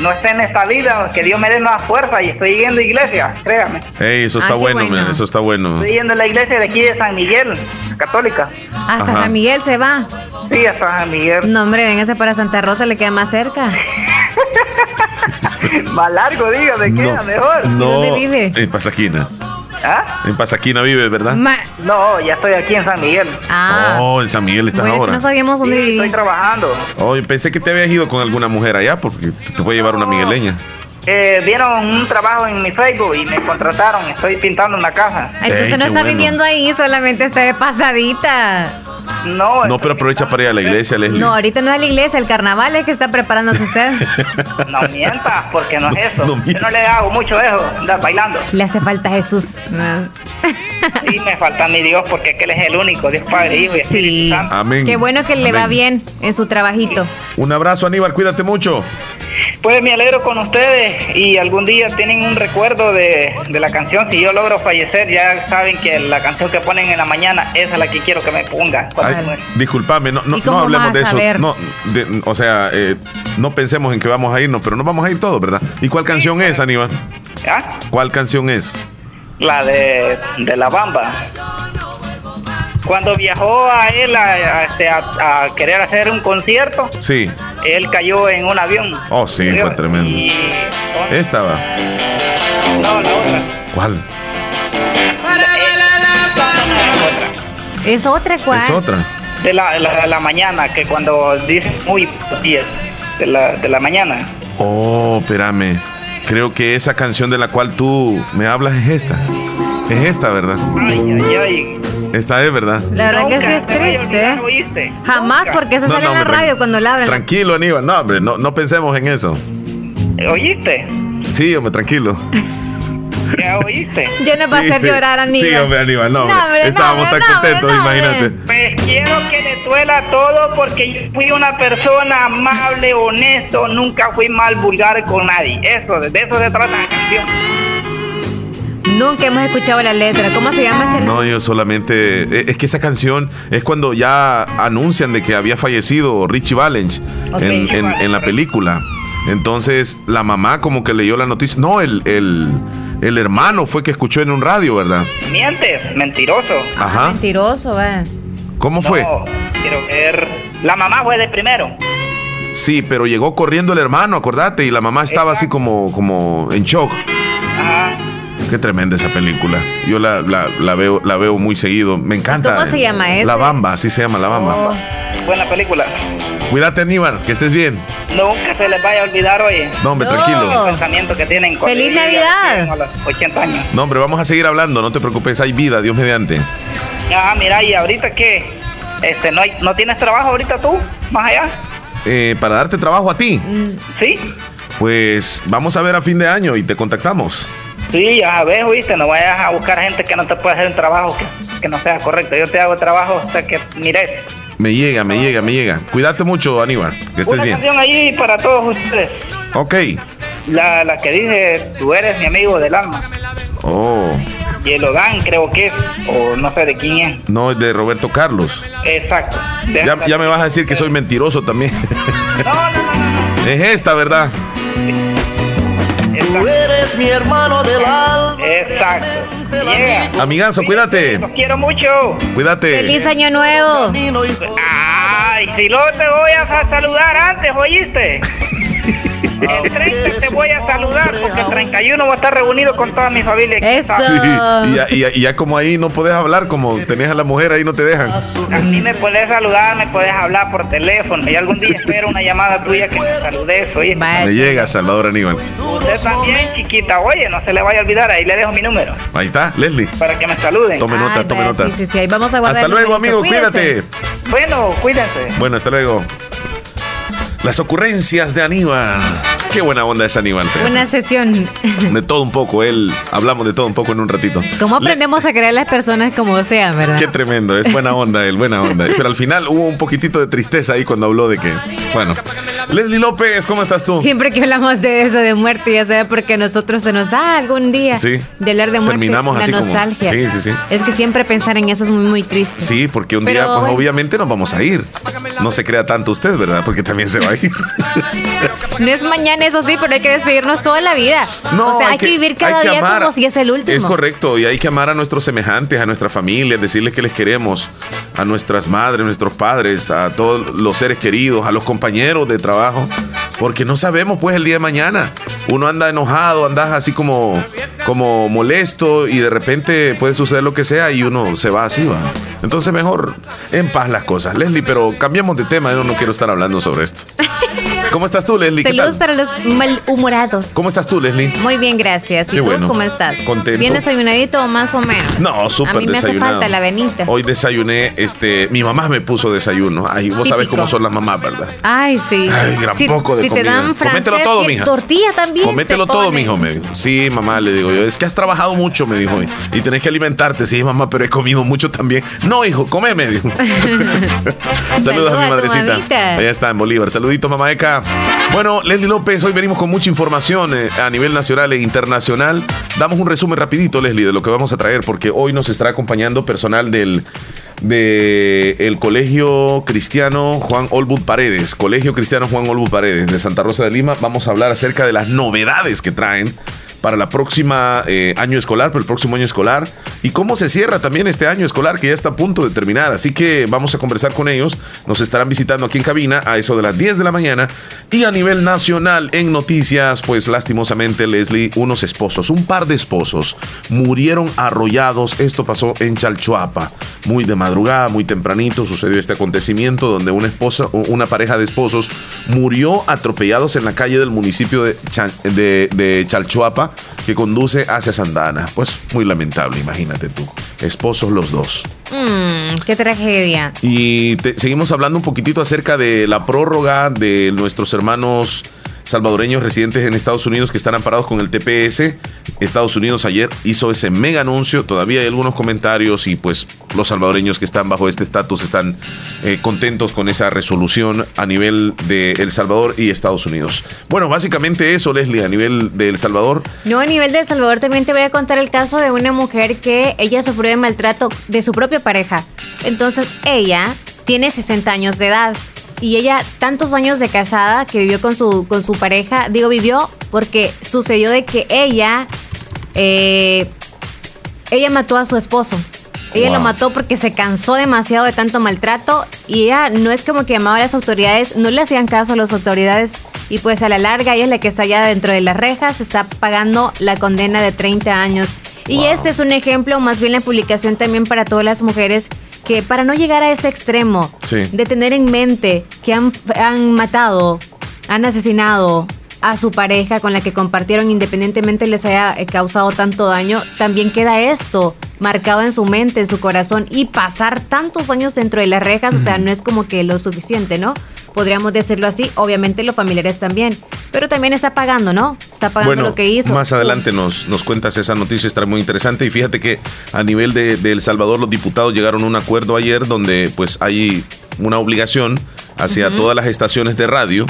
[SPEAKER 6] no esté en esta vida, que Dios me dé más fuerza y estoy yendo a iglesia, créame.
[SPEAKER 4] Ey, eso está
[SPEAKER 5] Ah,
[SPEAKER 4] bueno,
[SPEAKER 5] bueno.
[SPEAKER 4] man, eso está bueno.
[SPEAKER 6] Estoy yendo a la iglesia de aquí de San Miguel, católica.
[SPEAKER 5] Hasta
[SPEAKER 4] Ajá.
[SPEAKER 5] San Miguel se va.
[SPEAKER 6] Sí, a San Miguel.
[SPEAKER 5] No, hombre, véngase para Santa Rosa, le queda más cerca. <laughs>
[SPEAKER 6] Más largo, dígame, queda mejor.
[SPEAKER 4] no,
[SPEAKER 5] ¿Dónde vive?
[SPEAKER 4] En Pasaquina.
[SPEAKER 6] ¿Ah?
[SPEAKER 4] En Pasaquina vive, ¿verdad?
[SPEAKER 5] Ma-
[SPEAKER 6] No, ya estoy aquí en San Miguel.
[SPEAKER 5] ah,
[SPEAKER 4] Oh, en San Miguel estás
[SPEAKER 5] bueno,
[SPEAKER 4] ahora.
[SPEAKER 5] no sabíamos
[SPEAKER 6] Sí,
[SPEAKER 5] dónde
[SPEAKER 6] estoy
[SPEAKER 5] vivía.
[SPEAKER 6] trabajando.
[SPEAKER 4] Oh, pensé que te habías ido con alguna mujer allá porque te puede llevar una migueleña.
[SPEAKER 6] Eh, vieron un trabajo en mi Facebook y me contrataron. Estoy pintando una casa.
[SPEAKER 5] Entonces
[SPEAKER 4] Ey,
[SPEAKER 5] no está
[SPEAKER 4] bueno.
[SPEAKER 5] viviendo ahí, solamente está de pasadita.
[SPEAKER 6] No,
[SPEAKER 4] No, pero aprovecha para ir a la iglesia, Leslie.
[SPEAKER 5] No, ahorita no es la iglesia, el carnaval es que está preparándose usted. <laughs>
[SPEAKER 6] no mientas, porque <laughs> no es eso.
[SPEAKER 4] No
[SPEAKER 6] Yo no le hago mucho eso, andar bailando.
[SPEAKER 5] Le hace falta Jesús.
[SPEAKER 6] Sí, me falta mi Dios, porque aquel es el único, Dios Padre, Hijo y Espíritu
[SPEAKER 5] Sí.
[SPEAKER 6] Santo.
[SPEAKER 4] Amén.
[SPEAKER 5] Qué bueno que le va bien en su trabajito.
[SPEAKER 4] Un abrazo, Aníbal, cuídate mucho.
[SPEAKER 6] Pues me alegro con ustedes y algún día tienen un recuerdo de, de la canción. Si yo logro fallecer, ya saben que la canción que ponen en la mañana, esa es la que quiero que me pongan. cuando
[SPEAKER 4] Ay,
[SPEAKER 6] me muera.
[SPEAKER 4] disculpame, no, no,
[SPEAKER 5] ¿Y cómo
[SPEAKER 4] no hablemos de eso. No, de- o sea, eh, no pensemos en que vamos a irnos, pero nos vamos a ir todos, ¿verdad? ¿Y cuál canción es, Aníbal?
[SPEAKER 6] ¿Ah?
[SPEAKER 4] ¿Cuál canción es?
[SPEAKER 6] La de, de La Bamba. Cuando viajó a él a, a, este, a- a querer hacer un concierto,
[SPEAKER 4] Sí,
[SPEAKER 6] él cayó en un avión.
[SPEAKER 4] Oh, sí, fue tremendo.
[SPEAKER 6] Y-
[SPEAKER 4] esta va.
[SPEAKER 6] No, la otra.
[SPEAKER 4] ¿Cuál?
[SPEAKER 5] Es otra cual.
[SPEAKER 4] Es otra.
[SPEAKER 6] De la, la, la mañana, que cuando dice muy días de la, de la mañana.
[SPEAKER 4] Oh, espérame. Creo que esa canción de la cual tú me hablas es esta. Es esta, ¿verdad?
[SPEAKER 6] Ay, ay, ay.
[SPEAKER 4] Esta es, ¿verdad?
[SPEAKER 5] La verdad que sí es
[SPEAKER 6] a
[SPEAKER 5] triste.
[SPEAKER 6] olvidar,
[SPEAKER 5] ¿eh?
[SPEAKER 6] ¿oíste?
[SPEAKER 5] Jamás
[SPEAKER 6] Nunca.
[SPEAKER 5] porque se
[SPEAKER 4] No,
[SPEAKER 5] sale
[SPEAKER 4] no,
[SPEAKER 5] en la
[SPEAKER 4] hombre,
[SPEAKER 5] radio cuando la hablan.
[SPEAKER 4] Tranquilo, Aníbal. No, hombre, no, no pensemos en eso.
[SPEAKER 6] ¿Oíste?
[SPEAKER 4] Sí, hombre, tranquilo.
[SPEAKER 6] ¿Ya oíste?
[SPEAKER 5] Ya nos va a
[SPEAKER 4] Sí,
[SPEAKER 5] hacer
[SPEAKER 4] sí.
[SPEAKER 5] llorar a Aníbal.
[SPEAKER 4] Sí, hombre, Aníbal, no, hombre, Estábamos
[SPEAKER 5] hombre,
[SPEAKER 4] tan
[SPEAKER 5] no,
[SPEAKER 4] contentos,
[SPEAKER 5] no, hombre.
[SPEAKER 4] imagínate.
[SPEAKER 6] Pues quiero que le duela todo porque yo fui una persona amable, honesto, nunca fui mal vulgar con nadie. Eso, de eso se trata la canción.
[SPEAKER 5] Nunca hemos escuchado la letra. ¿Cómo se llama, Chela?
[SPEAKER 4] No, yo solamente. eh, Es que esa canción es cuando ya anuncian de que había fallecido Richie Valens en, en- en la película. Entonces, la mamá como que leyó la noticia. No, el, el, el hermano fue que escuchó en un radio, ¿verdad?
[SPEAKER 6] Mientes, mentiroso.
[SPEAKER 4] Ajá.
[SPEAKER 5] Mentiroso, va.
[SPEAKER 4] ¿Cómo fue?
[SPEAKER 6] No, quiero ver. La mamá fue de primero.
[SPEAKER 4] Sí, pero llegó corriendo el hermano, acordate, y la mamá estaba así como, como en shock.
[SPEAKER 6] Ajá.
[SPEAKER 4] Qué tremenda esa película. Yo la, la- la veo, la veo muy seguido. Me encanta.
[SPEAKER 5] ¿Cómo se llama ese?
[SPEAKER 4] La Bamba, así se llama La Bamba.
[SPEAKER 5] Oh,
[SPEAKER 6] Buena película.
[SPEAKER 4] Cuídate, Aníbal, que estés bien.
[SPEAKER 6] Nunca se les vaya a olvidar, oye.
[SPEAKER 4] No, hombre,
[SPEAKER 5] No.
[SPEAKER 4] tranquilo.
[SPEAKER 6] El pensamiento que tienen. cuando
[SPEAKER 5] ¡Feliz Navidad!
[SPEAKER 6] A los 80 años.
[SPEAKER 4] No, hombre, vamos a seguir hablando, no te preocupes, hay vida, Dios mediante.
[SPEAKER 6] Ah, mira, ¿y ahorita qué? Este, ¿no, hay, ¿No tienes trabajo ahorita tú? ¿Más allá?
[SPEAKER 4] Eh, para darte trabajo a ti,
[SPEAKER 6] ¿Sí?
[SPEAKER 4] pues vamos a ver a fin de año y te contactamos.
[SPEAKER 6] Sí, ya ves, oíste, no vayas a buscar gente que no te pueda hacer un trabajo que, que no sea correcto. Yo te hago trabajo hasta que mires.
[SPEAKER 4] Me llega, me llega, me llega. Cuídate mucho, Aníbal, que estés
[SPEAKER 6] Una
[SPEAKER 4] bien.
[SPEAKER 6] canción ahí para todos ustedes.
[SPEAKER 4] Ok.
[SPEAKER 6] La, la que dice, tú eres mi amigo del alma.
[SPEAKER 4] Oh,
[SPEAKER 6] Y lo dan, creo que es, o no sé de quién es.
[SPEAKER 4] no es de Roberto Carlos.
[SPEAKER 6] Exacto.
[SPEAKER 4] Ya, ya me vas a decir que soy mentiroso también.
[SPEAKER 6] No, no, no, no. <laughs>
[SPEAKER 4] es esta, ¿verdad?
[SPEAKER 6] Exacto.
[SPEAKER 7] eres mi hermano del alma.
[SPEAKER 6] Exacto. Llega.
[SPEAKER 4] Amigazo, cuídate.
[SPEAKER 6] Los quiero mucho.
[SPEAKER 4] Cuídate.
[SPEAKER 5] ¡Feliz año nuevo!
[SPEAKER 6] Ay, si luego te voy a sa- saludar antes, ¿oíste? El 30 te voy a saludar porque el 31 voy a estar reunido con toda mi familia.
[SPEAKER 5] Eso.
[SPEAKER 4] y ya, y ya- y ya como ahí no puedes hablar, como tenés a la mujer ahí no te dejan.
[SPEAKER 6] A mí me puedes saludar, me puedes hablar por teléfono y algún día espero una llamada tuya que me saludes, oye.
[SPEAKER 4] Le llega Salvador Aníbal.
[SPEAKER 6] Usted también, chiquita, oye, no se le vaya a olvidar, ahí le dejo mi número
[SPEAKER 4] Ahí está, Leslie.
[SPEAKER 6] para que me saluden.
[SPEAKER 4] Tome
[SPEAKER 5] Ay,
[SPEAKER 4] nota, tome nota.
[SPEAKER 5] Sí, sí, sí, ahí vamos a guardar
[SPEAKER 4] Hasta luego, amigo, cuídate.
[SPEAKER 6] Bueno, cuídense.
[SPEAKER 4] Bueno, hasta luego. Las ocurrencias de Aníbal. Qué buena onda es Aníbal.
[SPEAKER 5] Una sesión.
[SPEAKER 4] De todo un poco, él hablamos de todo un poco en un ratito.
[SPEAKER 5] ¿Cómo
[SPEAKER 4] Le-
[SPEAKER 5] aprendemos a creer a las personas como sean, verdad?
[SPEAKER 4] Qué tremendo, es buena onda él, buena onda. Pero al final hubo un poquitito de tristeza ahí cuando habló de que, bueno. Leslie López, ¿cómo estás tú?
[SPEAKER 5] Siempre que hablamos de eso, de muerte, ya sabe, porque nosotros se nos da algún día
[SPEAKER 4] Sí.
[SPEAKER 5] de hablar de muerte.
[SPEAKER 4] Terminamos
[SPEAKER 5] la
[SPEAKER 4] así como-
[SPEAKER 5] nostalgia.
[SPEAKER 4] Sí, sí, sí.
[SPEAKER 5] Es que siempre pensar en eso es muy, muy triste.
[SPEAKER 4] Sí, porque un
[SPEAKER 5] Pero,
[SPEAKER 4] día, pues obviamente nos vamos a ir. No se crea tanto usted, ¿verdad? Porque también se va a ir.
[SPEAKER 5] No es mañana, eso sí, pero hay que despedirnos toda la vida. o sea, hay, que, vivir cada día
[SPEAKER 4] amar.
[SPEAKER 5] como si es el último.
[SPEAKER 4] Es correcto, y hay que amar a nuestros semejantes, a nuestra familia, decirles que les queremos, a nuestras madres, nuestros padres, a todos los seres queridos, a los compañeros de trabajo, porque no sabemos pues el día de mañana. Uno anda enojado, anda así como, como molesto y de repente puede suceder lo que sea y uno se va así, va. Entonces mejor en paz las cosas. Leslie, pero cambiemos de tema, yo no quiero estar hablando sobre esto. <laughs> ¿Cómo estás tú, Leslie? ¿Qué
[SPEAKER 5] Saludos para los malhumorados.
[SPEAKER 4] ¿Cómo estás tú, Leslie?
[SPEAKER 5] Muy bien, gracias. ¿Y
[SPEAKER 4] Qué
[SPEAKER 5] tú
[SPEAKER 4] bueno.
[SPEAKER 5] cómo estás?
[SPEAKER 4] Contento.
[SPEAKER 5] ¿Bien desayunadito más o menos?
[SPEAKER 4] No, súper
[SPEAKER 5] A mí me hace falta la avenita.
[SPEAKER 4] Hoy desayuné, este, mi mamá me puso desayuno. Ay, vos sabés cómo son las mamás, ¿verdad?
[SPEAKER 5] Ay, sí.
[SPEAKER 4] Ay, gran
[SPEAKER 5] si,
[SPEAKER 4] poco de
[SPEAKER 5] si te dan francés,
[SPEAKER 4] Comételo todo, mija.
[SPEAKER 5] tortilla también.
[SPEAKER 4] Comételo
[SPEAKER 5] te
[SPEAKER 4] todo, mijo, me dijo. Sí, mamá, le digo yo. Es que has trabajado mucho, me dijo. Y tenés que alimentarte. Sí, mamá, pero he comido mucho también. No, hijo, come, me dijo. <laughs> Saludos a mi madrecita.
[SPEAKER 5] mamita.
[SPEAKER 4] Allá está, en Bolívar. Saludito, mamá Eka. Bueno, Leslie López, hoy venimos con mucha información eh, a nivel nacional e internacional. Damos un resumen rapidito, Leslie, de lo que vamos a traer, porque hoy nos estará acompañando personal del de Colegio Cristiano Juan Olbud Paredes, Colegio Cristiano Juan Olbud Paredes de Santa Rosa de Lima. Vamos a hablar acerca de las novedades que traen para la próxima eh, año escolar, para el próximo año escolar y cómo se cierra también este año escolar que ya está a punto de terminar. Así que vamos a conversar con ellos. Nos estarán visitando aquí en cabina a eso de las 10 de la mañana y a nivel nacional en noticias, pues lastimosamente Leslie, unos esposos, un par de esposos murieron arrollados. Esto pasó en Chalchuapa, muy de madrugada, muy tempranito sucedió este acontecimiento donde una esposa, una pareja de esposos murió atropellados en la calle del municipio de, Cha- de- de Chalchuapa que conduce hacia Sandana. Pues muy lamentable, imagínate tú. Esposos los dos.
[SPEAKER 5] Mm, qué tragedia.
[SPEAKER 4] Y te- seguimos hablando un poquitito acerca de la prórroga de nuestros hermanos salvadoreños residentes en Estados Unidos que están amparados con el TPS. Estados Unidos ayer hizo ese mega anuncio. Todavía hay algunos comentarios y pues los salvadoreños que están bajo este estatus están eh, contentos con esa resolución a nivel de El Salvador y Estados Unidos. Bueno, básicamente eso, Leslie, a nivel de El Salvador.
[SPEAKER 5] No, a nivel de El Salvador también te voy a contar el caso de una mujer que ella sufrió de maltrato de su propia pareja. Entonces ella tiene 60 años de edad y ella tantos años de casada que vivió con su, con su pareja, digo vivió porque sucedió de que ella, eh, ella mató a su esposo. Ella
[SPEAKER 4] Wow.
[SPEAKER 5] lo mató porque se cansó demasiado de tanto maltrato y ella no es como que llamaba a las autoridades, no le hacían caso a las autoridades y pues a la larga ella es la que está allá dentro de las rejas, está pagando la condena de 30 años. Y
[SPEAKER 4] Wow.
[SPEAKER 5] este es un ejemplo, más bien la publicación también para todas las mujeres que para no llegar a este extremo
[SPEAKER 4] Sí.
[SPEAKER 5] de tener en mente que han, han matado, han asesinado a su pareja con la que compartieron independientemente les haya eh, causado tanto daño, también queda esto marcado en su mente, en su corazón y pasar tantos años dentro de las rejas, o sea, no es como que lo suficiente, ¿no? Podríamos decirlo así, obviamente los familiares también, pero también está pagando, ¿no? Está pagando lo que hizo.
[SPEAKER 4] Más adelante nos, nos cuentas esa noticia, estará muy interesante. Y fíjate que a nivel de, de El Salvador, los diputados llegaron a un acuerdo ayer donde pues hay una obligación hacia todas las estaciones de radio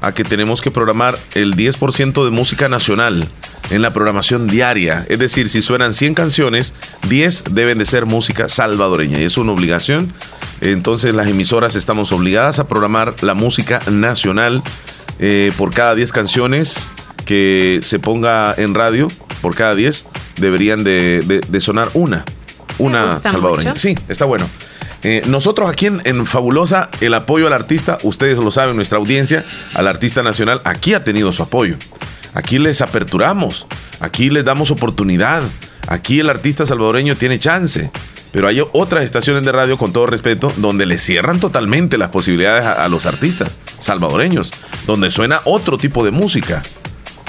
[SPEAKER 4] a que tenemos que programar el 10% de música nacional en la programación diaria. Es decir, si suenan 100 canciones, 10 deben de ser música salvadoreña. Y es una obligación. Entonces las emisoras estamos obligadas a programar la música nacional eh, por cada 10 canciones que se ponga en radio, por cada 10, deberían de, de- de sonar una. Una salvadoreña.
[SPEAKER 5] mucho.
[SPEAKER 4] Sí, está bueno. Eh, nosotros aquí en, en Fabulosa, el apoyo al artista, ustedes lo saben, nuestra audiencia, al artista nacional, aquí ha tenido su apoyo. Aquí les aperturamos, aquí les damos oportunidad, aquí el artista salvadoreño tiene chance. Pero hay otras estaciones de radio, con todo respeto, donde le cierran totalmente las posibilidades a, los artistas salvadoreños, donde suena otro tipo de música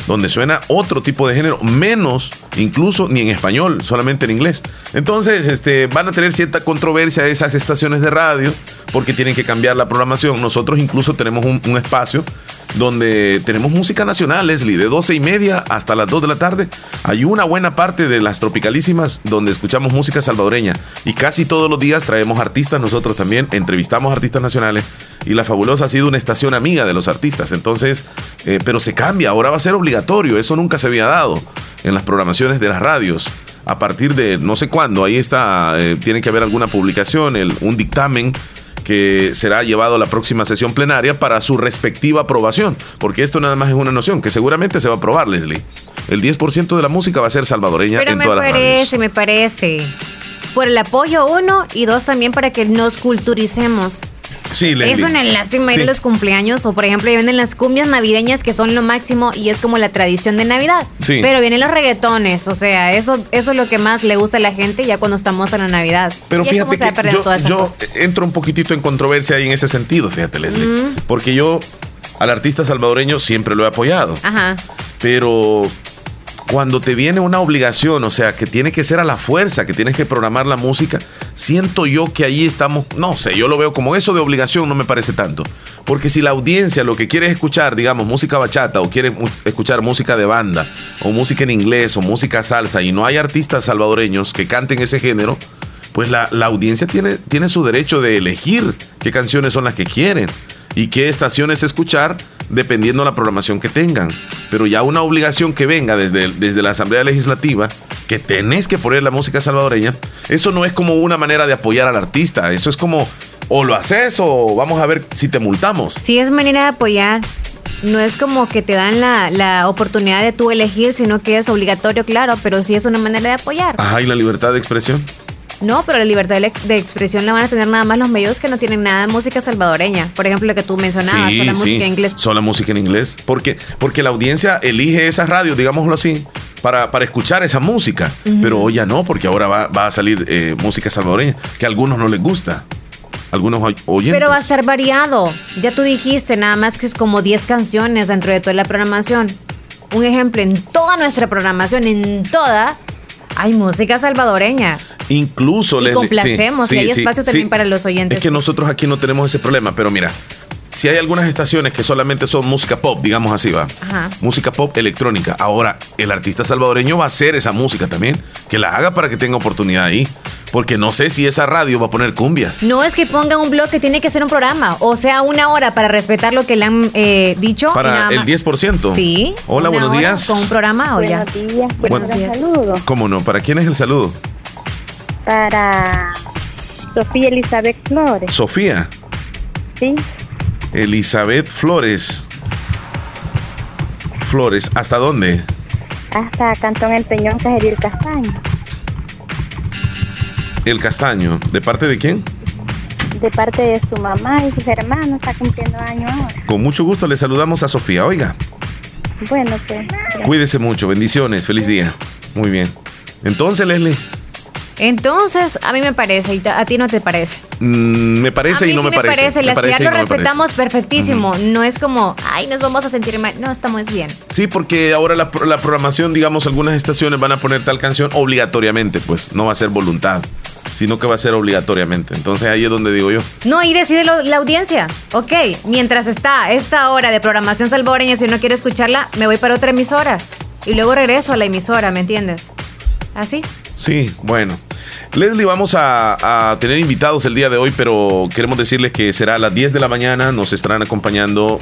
[SPEAKER 4] donde suena otro tipo de género, menos incluso ni en español, solamente en inglés. Entonces, este, van a tener cierta controversia esas estaciones de radio porque tienen que cambiar la programación. Nosotros incluso tenemos un espacio donde tenemos música nacional, Leslie, de 12 y media hasta las 2 de la tarde. Hay una buena parte de las tropicalísimas donde escuchamos música salvadoreña y casi todos los días traemos artistas nosotros también, entrevistamos artistas nacionales y La Fabulosa ha sido una estación amiga de los artistas. Entonces, eh, pero se cambia, ahora va a ser obligatorio, eso nunca se había dado en las programaciones de las radios. A partir de no sé cuándo, ahí está, eh, tiene que haber alguna publicación, el- un dictamen que será llevado a la próxima sesión plenaria para su respectiva aprobación, porque esto nada más es una noción que seguramente se va a aprobar, Leslie. El 10% de la música va a ser salvadoreña
[SPEAKER 5] Pero
[SPEAKER 4] en
[SPEAKER 5] me
[SPEAKER 4] todas las radios.
[SPEAKER 5] parece, me parece. Por el apoyo, uno, y dos, también para que nos culturicemos.
[SPEAKER 4] Sí, Leslie.
[SPEAKER 5] Es una lástima ir
[SPEAKER 4] Sí.
[SPEAKER 5] a los cumpleaños o por ejemplo ya vienen las cumbias navideñas que son lo máximo y es como la tradición de Navidad.
[SPEAKER 4] Sí.
[SPEAKER 5] Pero vienen los reggaetones, o sea, eso, eso es lo que más le gusta a la gente ya cuando estamos en la Navidad.
[SPEAKER 4] Pero
[SPEAKER 5] Y
[SPEAKER 4] fíjate que yo, yo entro un poquitito en controversia ahí en ese sentido, fíjate, Leslie.
[SPEAKER 5] Mm.
[SPEAKER 4] Porque yo al artista salvadoreño siempre lo he apoyado.
[SPEAKER 5] Ajá.
[SPEAKER 4] Pero cuando te viene una obligación, o sea, que tiene que ser a la fuerza, que tienes que programar la música, siento yo que ahí estamos, no sé, yo lo veo como eso de obligación, no me parece tanto. Porque si la audiencia lo que quiere es escuchar, digamos, música bachata o quiere escuchar música de banda o música en inglés o música salsa y no hay artistas salvadoreños que canten ese género, pues la, la audiencia tiene, tiene su derecho de elegir qué canciones son las que quieren y qué estaciones escuchar dependiendo de la programación que tengan. Pero ya una obligación que venga desde, desde la Asamblea Legislativa, que tenés que poner la música salvadoreña, eso no es como una manera de apoyar al artista, eso es como o lo haces o vamos a ver si te multamos.
[SPEAKER 5] Sí es manera de apoyar. No es como que te dan la, la oportunidad de tú elegir, sino que es obligatorio, claro, pero sí es una manera de apoyar.
[SPEAKER 4] Ajá, y la libertad de expresión.
[SPEAKER 5] No, pero la libertad de, ex- de expresión la van a tener nada más los medios que no tienen nada de música salvadoreña. Por ejemplo, lo que tú mencionabas,
[SPEAKER 4] sí, sí,
[SPEAKER 5] música en inglés.
[SPEAKER 4] Solo música en inglés. Porque, porque la audiencia elige esas radios, digámoslo así, para, para escuchar esa música. Pero hoy ya no, porque ahora va, va a salir eh, música salvadoreña, que a algunos no les gusta. Algunos oy- oyentes.
[SPEAKER 5] Pero va a ser variado. Ya tú dijiste, nada más que es como 10 canciones dentro de toda la programación. Un ejemplo, en toda nuestra programación, en toda, hay música salvadoreña.
[SPEAKER 4] Incluso
[SPEAKER 5] Y
[SPEAKER 4] Leslie,
[SPEAKER 5] complacemos, y hay espacio también para los oyentes.
[SPEAKER 4] Es que nosotros aquí no tenemos ese problema, pero mira, si hay algunas estaciones que solamente son música pop, digamos así, va.
[SPEAKER 5] Ajá.
[SPEAKER 4] Música pop electrónica. Ahora, el artista salvadoreño va a hacer esa música también. Que la haga para que tenga oportunidad ahí. Porque no sé si esa radio va a poner cumbias.
[SPEAKER 5] No es que ponga un blog que tiene que ser un programa, o sea, una hora para respetar lo que le han eh, dicho.
[SPEAKER 4] Para el
[SPEAKER 5] más.
[SPEAKER 4] 10%.
[SPEAKER 5] Sí.
[SPEAKER 4] Hola, buenos días.
[SPEAKER 5] Con un programa o ya.
[SPEAKER 8] Buenos días,
[SPEAKER 5] Buenos
[SPEAKER 8] buenos
[SPEAKER 5] días.
[SPEAKER 8] saludos.
[SPEAKER 4] ¿Cómo no? ¿Para quién es el saludo?
[SPEAKER 8] Para Sofía Elizabeth Flores,
[SPEAKER 4] Sofía.
[SPEAKER 8] ¿sí?
[SPEAKER 4] Elizabeth Flores. Flores, ¿hasta dónde?
[SPEAKER 8] Hasta Cantón El Peñón, Cajeril Castaño.
[SPEAKER 4] El Castaño. ¿De parte de quién?
[SPEAKER 8] De parte de su mamá y sus hermanos, está cumpliendo años ahora.
[SPEAKER 4] Con mucho gusto le saludamos a Sofía. Oiga,
[SPEAKER 8] Bueno, pues. gracias.
[SPEAKER 4] cuídese mucho. Bendiciones. Feliz día. Muy bien. Entonces, Leslie.
[SPEAKER 5] Entonces, a mí me parece, y a ti no te parece.
[SPEAKER 4] Mm, me parece
[SPEAKER 5] a mí
[SPEAKER 4] y no
[SPEAKER 5] sí
[SPEAKER 4] me, parece.
[SPEAKER 5] parece.
[SPEAKER 4] Y
[SPEAKER 5] ya lo
[SPEAKER 4] no
[SPEAKER 5] respetamos perfectísimo. No es como, ay, nos vamos a sentir mal. No, estamos bien.
[SPEAKER 4] Sí, porque ahora la, la programación, digamos, algunas estaciones van a poner tal canción obligatoriamente, pues no va a ser voluntad, sino que va a ser obligatoriamente. Entonces ahí es donde digo yo.
[SPEAKER 5] No, ahí decide lo- la audiencia. Ok, mientras está esta hora de programación salvadoreña, si no quiero escucharla, me voy para otra emisora. Y luego regreso a la emisora, ¿me entiendes? Así.
[SPEAKER 4] Sí, bueno. Leslie, vamos a, tener invitados el día de hoy, pero queremos decirles que será a las 10 de la mañana. Nos estarán acompañando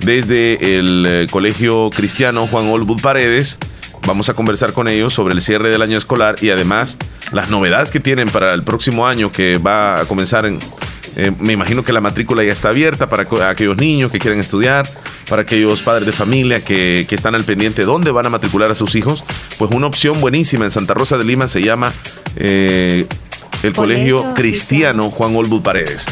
[SPEAKER 4] desde el eh, Colegio Cristiano Juan Olbud Paredes. Vamos a conversar con ellos sobre el cierre del año escolar y además las novedades que tienen para el próximo año que va a comenzar en... eh, me imagino que la matrícula ya está abierta para aquellos niños que quieren estudiar, para aquellos padres de familia que, que están al pendiente de dónde van a matricular a sus hijos. Pues una opción buenísima en Santa Rosa de Lima se llama eh, el Colegio,
[SPEAKER 5] Colegio
[SPEAKER 4] Cristiano Juan Olbud Paredes.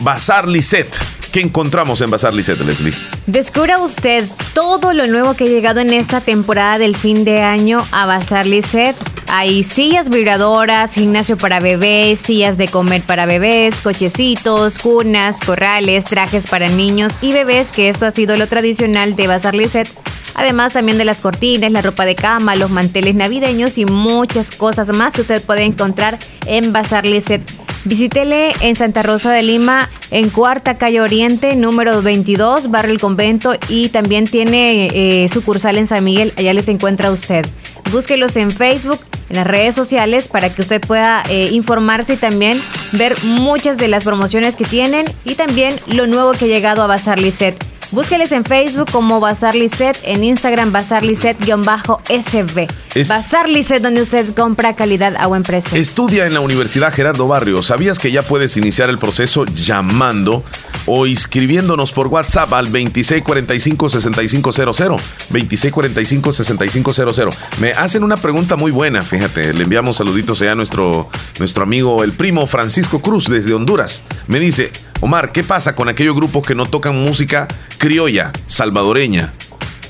[SPEAKER 4] Bazar Lisset. ¿Qué encontramos en Bazar Lisset, Leslie?
[SPEAKER 5] Descubra usted todo lo nuevo que ha llegado en esta temporada del fin de año a Bazar Lisset. Hay sillas vibradoras, gimnasio para bebés, sillas de comer para bebés, cochecitos, cunas, corrales, trajes para niños y bebés, que esto ha sido lo tradicional de Bazar Lisset. Además también de las cortinas, la ropa de cama, los manteles navideños y muchas cosas más que usted puede encontrar en Bazar Lisset. Visítele en Santa Rosa de Lima, en Cuarta Calle Oriente, número 22, Barrio El Convento, y también tiene eh, sucursal en San Miguel, allá les encuentra usted. Búsquelos en Facebook, en las redes sociales, para que usted pueda eh, informarse y también ver muchas de las promociones que tienen y también lo nuevo que ha llegado a Bazar Lisset. Búsqueles en Facebook como Bazar Lisset, en Instagram Bazar Lisset-SB.
[SPEAKER 4] Es-
[SPEAKER 5] Bazar Lisset, donde usted compra calidad a buen precio.
[SPEAKER 4] Estudia en la Universidad Gerardo Barrio. ¿Sabías que ya puedes iniciar el proceso llamando o inscribiéndonos por WhatsApp al 2645-6500? 2645-6500. Me hacen una pregunta muy buena, fíjate. Le enviamos saluditos allá a nuestro, nuestro amigo, el primo Francisco Cruz, desde Honduras. Me dice, Omar, ¿qué pasa con aquellos grupos que no tocan música criolla, salvadoreña?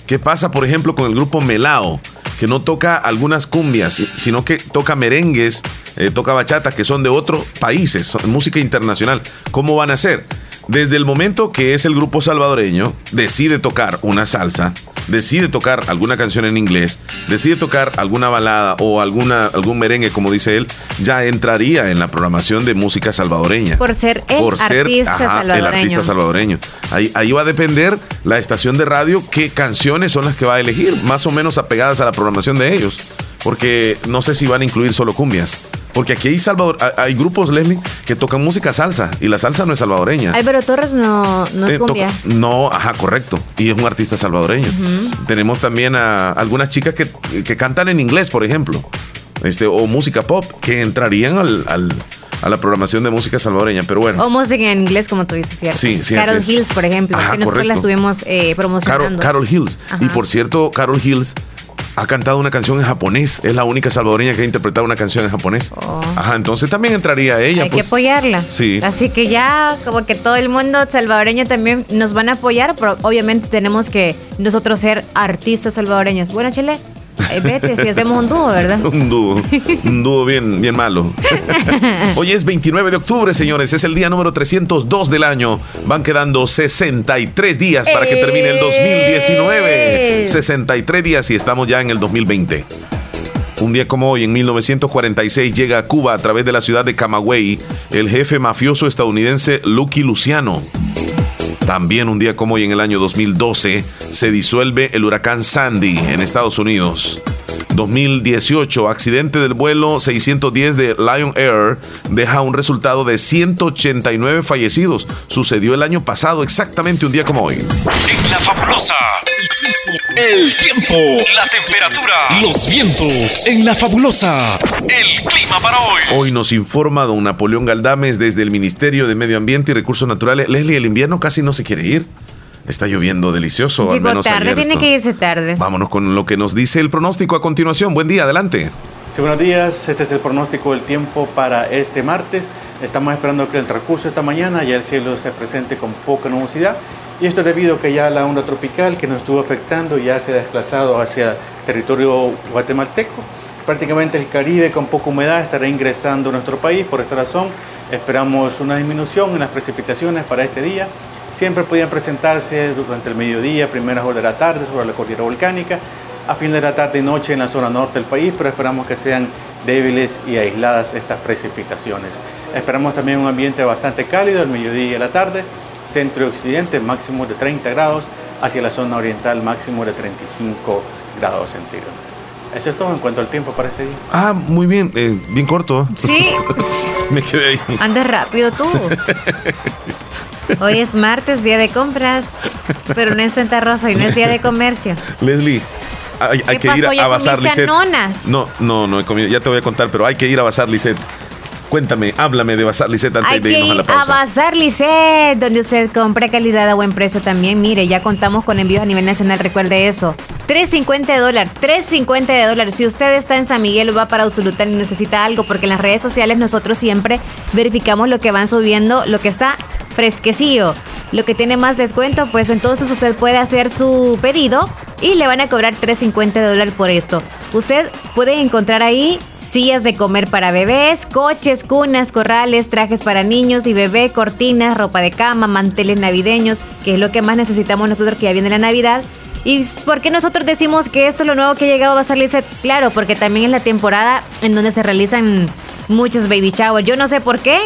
[SPEAKER 4] ¿Qué pasa, por ejemplo, con el grupo Melao? Que no toca algunas cumbias, sino que toca merengues, eh, toca bachata, que son de otros países, son música internacional. ¿Cómo van a hacer? Desde el momento que es el grupo salvadoreño, decide tocar una salsa, decide tocar alguna canción en inglés, decide tocar alguna balada o alguna, algún merengue, como dice él, ya entraría en la programación de música salvadoreña
[SPEAKER 5] Por ser el artista
[SPEAKER 4] ajá,
[SPEAKER 5] salvadoreño.
[SPEAKER 4] el artista salvadoreño. Ahí, ahí va a depender la estación de radio qué canciones son las que va a elegir, más o menos apegadas a la programación de ellos. Porque no sé si van a incluir solo cumbias. Porque aquí hay, Salvador, hay- grupos, Leslie, que tocan música salsa y la salsa no es salvadoreña.
[SPEAKER 5] Álvaro Torres no, no es
[SPEAKER 4] Eh, toca-
[SPEAKER 5] cumbia.
[SPEAKER 4] no, ajá, correcto. Y es un artista salvadoreño. Tenemos también a algunas chicas que, que cantan en inglés, por ejemplo. Este, o música pop, que entrarían al, al- a la programación de música salvadoreña. Pero bueno.
[SPEAKER 5] O música en inglés, como tú dices, ¿cierto?
[SPEAKER 4] Sí, sí,
[SPEAKER 5] Carol. Hills, por ejemplo,
[SPEAKER 4] Ajá,
[SPEAKER 5] que nosotros la
[SPEAKER 4] correcto.
[SPEAKER 5] estuvimos eh,
[SPEAKER 4] Carol,
[SPEAKER 5] promocionando.
[SPEAKER 4] Carol Hills.
[SPEAKER 5] Ajá.
[SPEAKER 4] Y por cierto, Carol Hills ha cantado una canción en japonés. Es la única salvadoreña que ha interpretado una canción en japonés.
[SPEAKER 5] Oh.
[SPEAKER 4] Ajá, entonces también entraría ella.
[SPEAKER 5] Hay que
[SPEAKER 4] pues.
[SPEAKER 5] apoyarla.
[SPEAKER 4] Sí.
[SPEAKER 5] Así que ya, como que todo el mundo salvadoreño también nos van a apoyar, pero obviamente tenemos que nosotros ser artistas salvadoreños. Bueno, Chile, eh, vete si hacemos un dúo, ¿verdad? <laughs>
[SPEAKER 4] Un dúo, un dúo bien, bien malo. <laughs> Hoy es 29 de octubre, señores. Es el día número 302 del año. Van quedando 63 días para que termine el 2019. 63 días y estamos ya en el 2020. Un día como hoy, en 1946, llega a Cuba a través de la ciudad de Camagüey el jefe mafioso estadounidense Lucky Luciano. También un día como hoy, en el año 2012, se disuelve el huracán Sandy en Estados Unidos. 2018, accidente del vuelo 610 de Lion Air deja un resultado de 189 fallecidos. Sucedió el año pasado, exactamente un día como hoy.
[SPEAKER 1] En la fabulosa. El tiempo, la temperatura, los vientos. En la fabulosa. El clima para hoy.
[SPEAKER 4] Hoy nos informa don Napoleón Galdames desde el Ministerio de Medio Ambiente y Recursos Naturales. Leslie, el invierno casi no se quiere ir. Está lloviendo delicioso. al
[SPEAKER 5] Llegó
[SPEAKER 4] menos
[SPEAKER 5] tarde,
[SPEAKER 4] ayer
[SPEAKER 5] tiene
[SPEAKER 4] esto.
[SPEAKER 5] que irse tarde.
[SPEAKER 4] Vámonos con lo que nos dice el pronóstico a continuación. Buen día, adelante.
[SPEAKER 9] Sí, buenos días, este es el pronóstico del tiempo para este martes. Estamos esperando que el transcurso de esta mañana ya el cielo se presente con poca nubosidad y esto es debido a que ya la onda tropical que nos estuvo afectando ya se ha desplazado hacia territorio guatemalteco prácticamente el Caribe con poca humedad estará ingresando a nuestro país. Por esta razón, esperamos una disminución en las precipitaciones para este día. Siempre podían presentarse durante el mediodía, primeras horas de la tarde sobre la cordillera volcánica, a fin de la tarde y noche en la zona norte del país, pero esperamos que sean débiles y aisladas estas precipitaciones. Esperamos también un ambiente bastante cálido el mediodía y la tarde, centro y occidente máximo de 30 grados, hacia la zona oriental máximo de 35 grados centígrados. Eso es todo en cuanto al tiempo para este día.
[SPEAKER 4] Ah, muy bien, eh, bien corto.
[SPEAKER 5] Sí. <laughs>
[SPEAKER 4] Me quedé ahí.
[SPEAKER 5] Andas rápido tú. <laughs> Hoy es martes, día de compras, pero no es Santa Rosa y no es día de comercio.
[SPEAKER 4] Leslie, hay, hay que ir a,
[SPEAKER 5] ¿Ya
[SPEAKER 4] a Bazar? No, no, no he comido. Ya te voy a contar, pero hay que ir a Bazar Lisset. Cuéntame, háblame de Bazar Lisset antes
[SPEAKER 5] Hay
[SPEAKER 4] de
[SPEAKER 5] que
[SPEAKER 4] irnos a
[SPEAKER 5] ir
[SPEAKER 4] la
[SPEAKER 5] a
[SPEAKER 4] pausa.
[SPEAKER 5] Bazar Lisset, donde usted compra calidad a buen precio también. Mire, ya contamos con envíos a nivel nacional, recuerde eso. 3.50 de dólar, 3.50 de dólar. Si usted está en San Miguel o va para Usulután y necesita algo, porque en las redes sociales nosotros siempre verificamos lo que van subiendo, lo que está fresquecillo, lo que tiene más descuento, pues entonces usted puede hacer su pedido y le van a cobrar 3.50 de dólar por esto. Usted puede encontrar ahí sillas de comer para bebés, coches, cunas, corrales, trajes para niños y bebé, cortinas, ropa de cama, manteles navideños, que es lo que más necesitamos nosotros que ya viene la Navidad. ¿Y por qué nosotros decimos que esto es lo nuevo que ha llegado a Bazar Lisset? Claro, porque también es la temporada en donde se realizan muchos baby showers. Yo no sé por qué,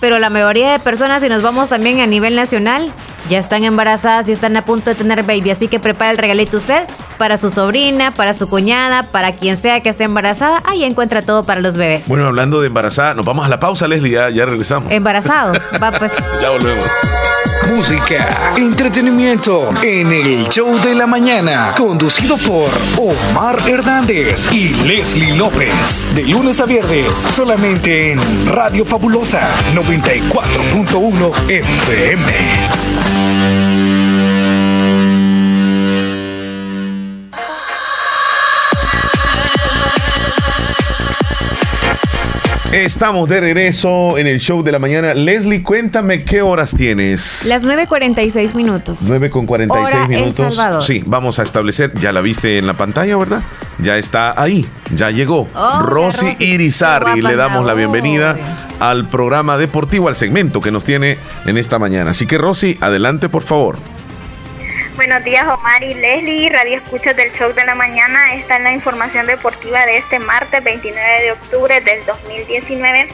[SPEAKER 5] pero la mayoría de personas, si nos vamos también a nivel nacional, ya están embarazadas y están a punto de tener baby. Así que prepara el regalito usted para su sobrina, para su cuñada, para quien sea que esté embarazada. Ahí encuentra todo para los bebés.
[SPEAKER 4] Bueno, hablando de embarazada, nos vamos a la pausa, Leslie, ya, ya regresamos.
[SPEAKER 5] Embarazado. <laughs> Va pues.
[SPEAKER 4] Ya volvemos.
[SPEAKER 1] Música, entretenimiento en el show de la mañana, conducido por Omar Hernández y Leslie López. De lunes a viernes, solamente en Radio Fabulosa 94.1 FM.
[SPEAKER 4] Estamos de regreso en el show de la mañana. Leslie, cuéntame qué horas tienes.
[SPEAKER 5] Las 9.46 minutos.
[SPEAKER 4] 9 con 46
[SPEAKER 5] Hora El
[SPEAKER 4] minutos.
[SPEAKER 5] Salvador.
[SPEAKER 4] Sí, vamos a establecer. Ya la viste en la pantalla, ¿verdad? Ya está ahí. Ya llegó.
[SPEAKER 5] Hola,
[SPEAKER 4] Rosy
[SPEAKER 5] Rosy.
[SPEAKER 4] Irizarry.
[SPEAKER 5] Qué
[SPEAKER 4] Le damos la bienvenida al programa deportivo, al segmento que nos tiene en esta mañana. Así que, Rosy, adelante, por favor.
[SPEAKER 8] Buenos días, Omar y Leslie, Radio Escuchas del Show de la Mañana. Esta es la información deportiva de este martes 29 de octubre del 2019.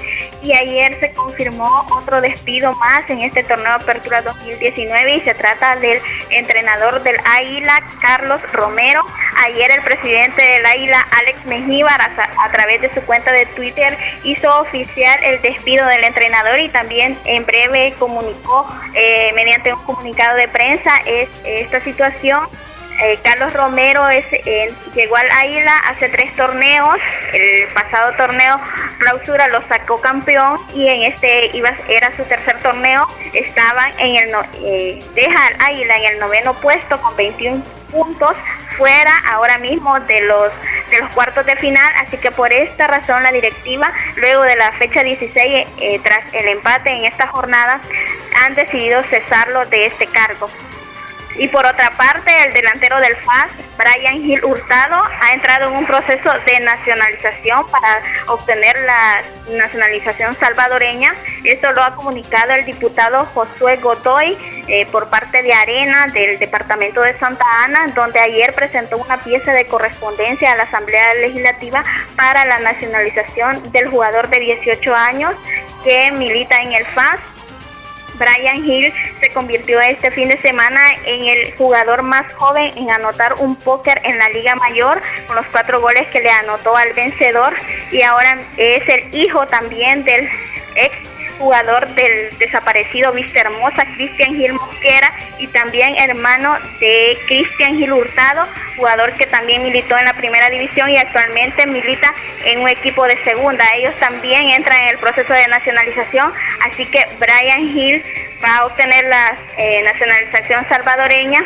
[SPEAKER 8] Y ayer se confirmó otro despido más en este torneo Apertura 2019 y se trata del entrenador del Águila, Carlos Romero. Ayer el presidente del Águila, Alex Mengíbar, a, a través de su cuenta de Twitter, hizo oficial el despido del entrenador y también en breve comunicó eh, mediante un comunicado de prensa es, esta situación. Eh, Carlos Romero es, eh, llegó al Águila hace tres torneos. El pasado torneo clausura lo sacó campeón y en este iba era su tercer torneo. Estaban en el no- eh, deja al Águila en el noveno puesto con 21 puntos fuera ahora mismo de los de los cuartos de final así que por esta razón la directiva luego de la fecha 16 eh, tras el empate en esta jornada han decidido cesarlo de este cargo y por otra parte, el delantero del FAS, Brian Gil Hurtado, ha entrado en un proceso de nacionalización para obtener la nacionalización salvadoreña. Esto lo ha comunicado el diputado Josué Godoy eh, por parte de Arena del departamento de Santa Ana, donde ayer presentó una pieza de correspondencia a la Asamblea Legislativa para la nacionalización del jugador de 18 años que milita en el FAS. Brian Hill se convirtió este fin de semana en el jugador más joven en anotar un póker en la Liga Mayor con los cuatro goles que le anotó al vencedor. Y ahora es el hijo también del ex jugador del desaparecido Vista Hermosa, Cristian Gil Mosquera, y también hermano de Cristian Gil Hurtado, jugador que también militó en la primera división y actualmente milita en un equipo de segunda. Ellos también entran en el proceso de nacionalización, así que Brian Hill va a obtener la eh, nacionalización salvadoreña.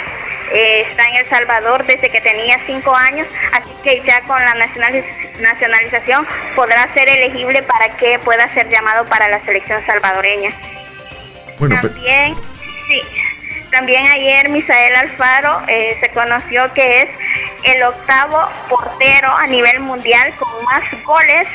[SPEAKER 8] Eh, está en El Salvador desde que tenía cinco años, así que ya con la nacionaliz- nacionalización podrá ser elegible para que pueda ser llamado para la selección salvadoreña.
[SPEAKER 4] Bueno,
[SPEAKER 8] También, sí, también ayer Misael Alfaro eh, se conoció que es el octavo portero a nivel mundial con más goles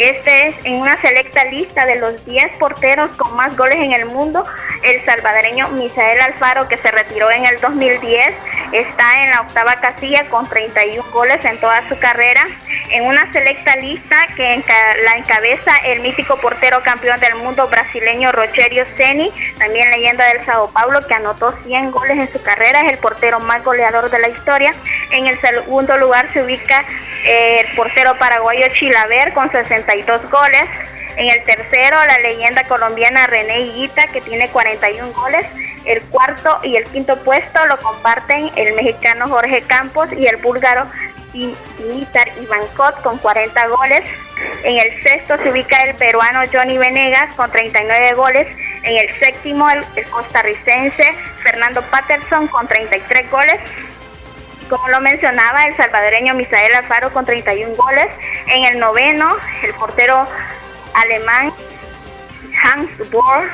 [SPEAKER 8] este es en una selecta lista de los 10 porteros con más goles en el mundo. El salvadoreño Misael Alfaro, que se retiró en el 2010, está en la octava casilla con 31 goles en toda su carrera. En una selecta lista que la encabeza el mítico portero campeón del mundo brasileño Rogerio Ceni, también leyenda del Sao Paulo, que anotó 100 goles en su carrera, es el portero más goleador de la historia. En el segundo lugar se ubica el portero paraguayo Chilaver con 62 goles. En el tercero, la leyenda colombiana René Higuita, que tiene 41 goles. El cuarto y el quinto puesto lo comparten el mexicano Jorge Campos y el búlgaro Dimitar Ivankot con 40 goles. En el sexto se ubica el peruano Johnny Venegas con 39 goles. En el séptimo el, el costarricense Fernando Patterson con 33 goles como lo mencionaba, el salvadoreño Misael Alfaro con 31 goles. En el noveno, el portero alemán Hans Bohr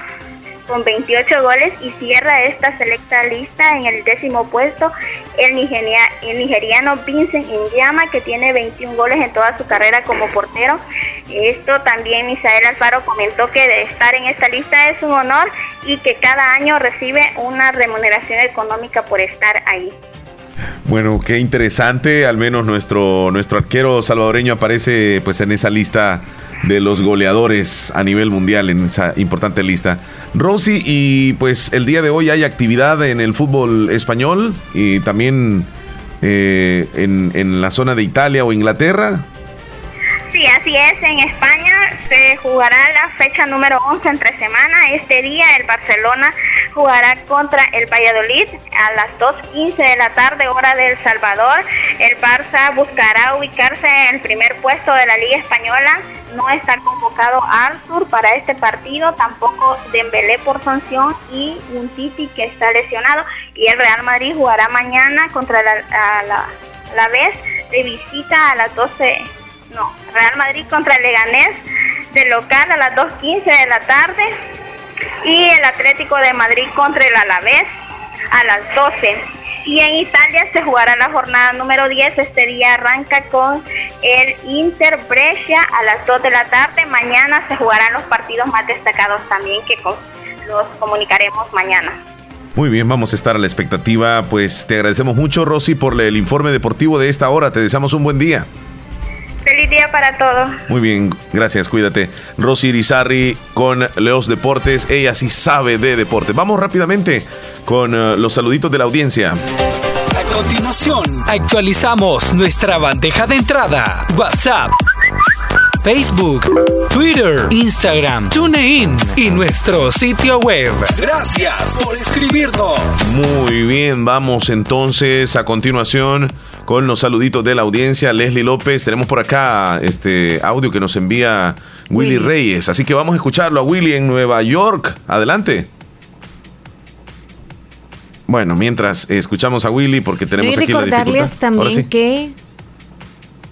[SPEAKER 8] con 28 goles y cierra esta selecta lista en el décimo puesto el, nigeriano Vincent Indiama que tiene 21 goles en toda su carrera como portero. Esto también Misael Alfaro comentó que de estar en esta lista es un honor y que cada año recibe una remuneración económica por estar ahí.
[SPEAKER 4] Bueno, qué interesante. Al menos nuestro, nuestro arquero salvadoreño aparece pues en esa lista de los goleadores a nivel mundial, en esa importante lista. Rosy, y pues el día de hoy hay actividad en el fútbol español y también eh, en, en la zona de Italia o Inglaterra.
[SPEAKER 8] Sí, así es. En España se jugará la fecha número 11 entre semana. Este día el Barcelona jugará contra el Valladolid a las 2.15 de la tarde, hora de El Salvador. El Barça buscará ubicarse en el primer puesto de la Liga Española. No está convocado Arthur para este partido, tampoco Dembélé por sanción y un Titi que está lesionado. Y el Real Madrid jugará mañana contra la, la, la vez de visita a las 12 no, Real Madrid contra el Leganés de local a las 2.15 de la tarde y el Atlético de Madrid contra el Alavés a las 12. Y en Italia se jugará la jornada número 10. Este día arranca con el Inter Brescia a las 2 de la tarde. Mañana se jugarán los partidos más destacados también que los comunicaremos mañana.
[SPEAKER 4] Muy bien, vamos a estar a la expectativa. Pues te agradecemos mucho, Rosy, por el informe deportivo de esta hora. Te deseamos un buen día.
[SPEAKER 8] Feliz día para todos.
[SPEAKER 4] Muy bien, gracias, cuídate. Rosy Irizarri con Leos Deportes, ella sí sabe de deporte. Vamos rápidamente con uh, los saluditos de la audiencia.
[SPEAKER 1] A continuación, actualizamos nuestra bandeja de entrada. WhatsApp. Facebook, Twitter, Instagram, TuneIn y nuestro sitio web. Gracias por escribirnos.
[SPEAKER 4] Muy bien, vamos entonces a continuación con los saluditos de la audiencia. Leslie López, tenemos por acá este audio que nos envía Willy, Reyes. Así que vamos a escucharlo a Willy en Nueva York. Adelante. Bueno, mientras escuchamos a Willy, porque tenemos aquí la dificultad.
[SPEAKER 5] también que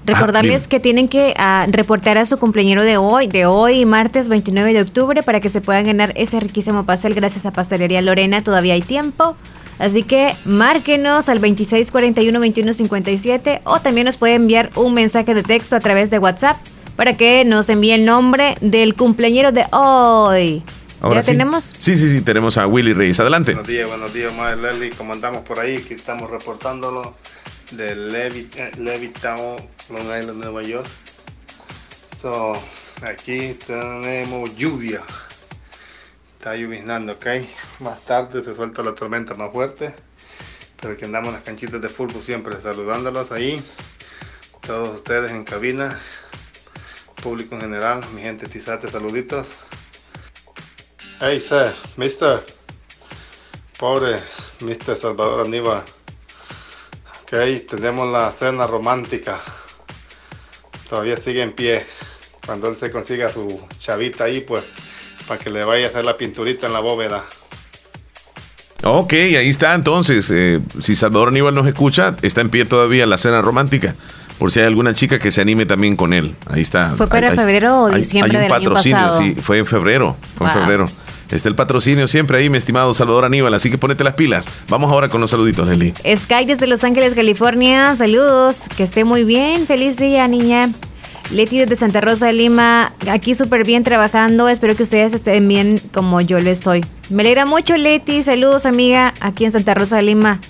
[SPEAKER 5] Recordarles ah, que tienen que ah, reportar a su cumpleañero de hoy, de hoy, martes 29 de octubre, para que se puedan ganar ese riquísimo pastel gracias a Pastelería Lorena. Todavía hay tiempo. Así que márquenos al 2641-2157 o también nos puede enviar un mensaje de texto a través de WhatsApp para que nos envíe el nombre del cumpleañero de hoy. ¿Ya tenemos?
[SPEAKER 4] Sí, sí, sí, tenemos a Willy Reyes. Adelante.
[SPEAKER 10] Buenos días, buenos días, Madre Leslie. ¿Cómo andamos por ahí? Que estamos reportándolo de Levittown, Long Island, Nueva York. So, aquí tenemos lluvia está lloviznando, ok. Más tarde se suelta la tormenta más fuerte. Pero que andamos las canchitas de fútbol siempre saludándolos ahí. Todos ustedes en cabina. Público en general. Mi gente Tizate, saluditos. Hey, sir, mister. Pobre Mr. Salvador Aníbal. Ok, tenemos la cena romántica. Todavía sigue en pie. Cuando él se consiga su chavita ahí, pues para que le vaya a hacer la pinturita en la bóveda.
[SPEAKER 4] Ok, ahí está entonces. Eh, si Salvador Aníbal nos escucha, está en pie todavía la cena romántica. Por si hay alguna chica que se anime también con él. Ahí está.
[SPEAKER 5] ¿Fue para febrero o diciembre hay, hay un patrocinio,
[SPEAKER 4] Sí, fue en febrero. Fue en febrero. Está el patrocinio siempre ahí, mi estimado Salvador Aníbal, así que ponete las pilas. Vamos ahora con los saluditos, Leslie.
[SPEAKER 5] Sky desde Los Ángeles, California. Saludos. Que esté muy bien. Feliz día, niña. Leti desde Santa Rosa de Lima, aquí súper bien trabajando. Espero que ustedes estén bien como yo lo estoy. Me alegra mucho, Leti. Saludos, amiga, aquí en Santa Rosa de Lima.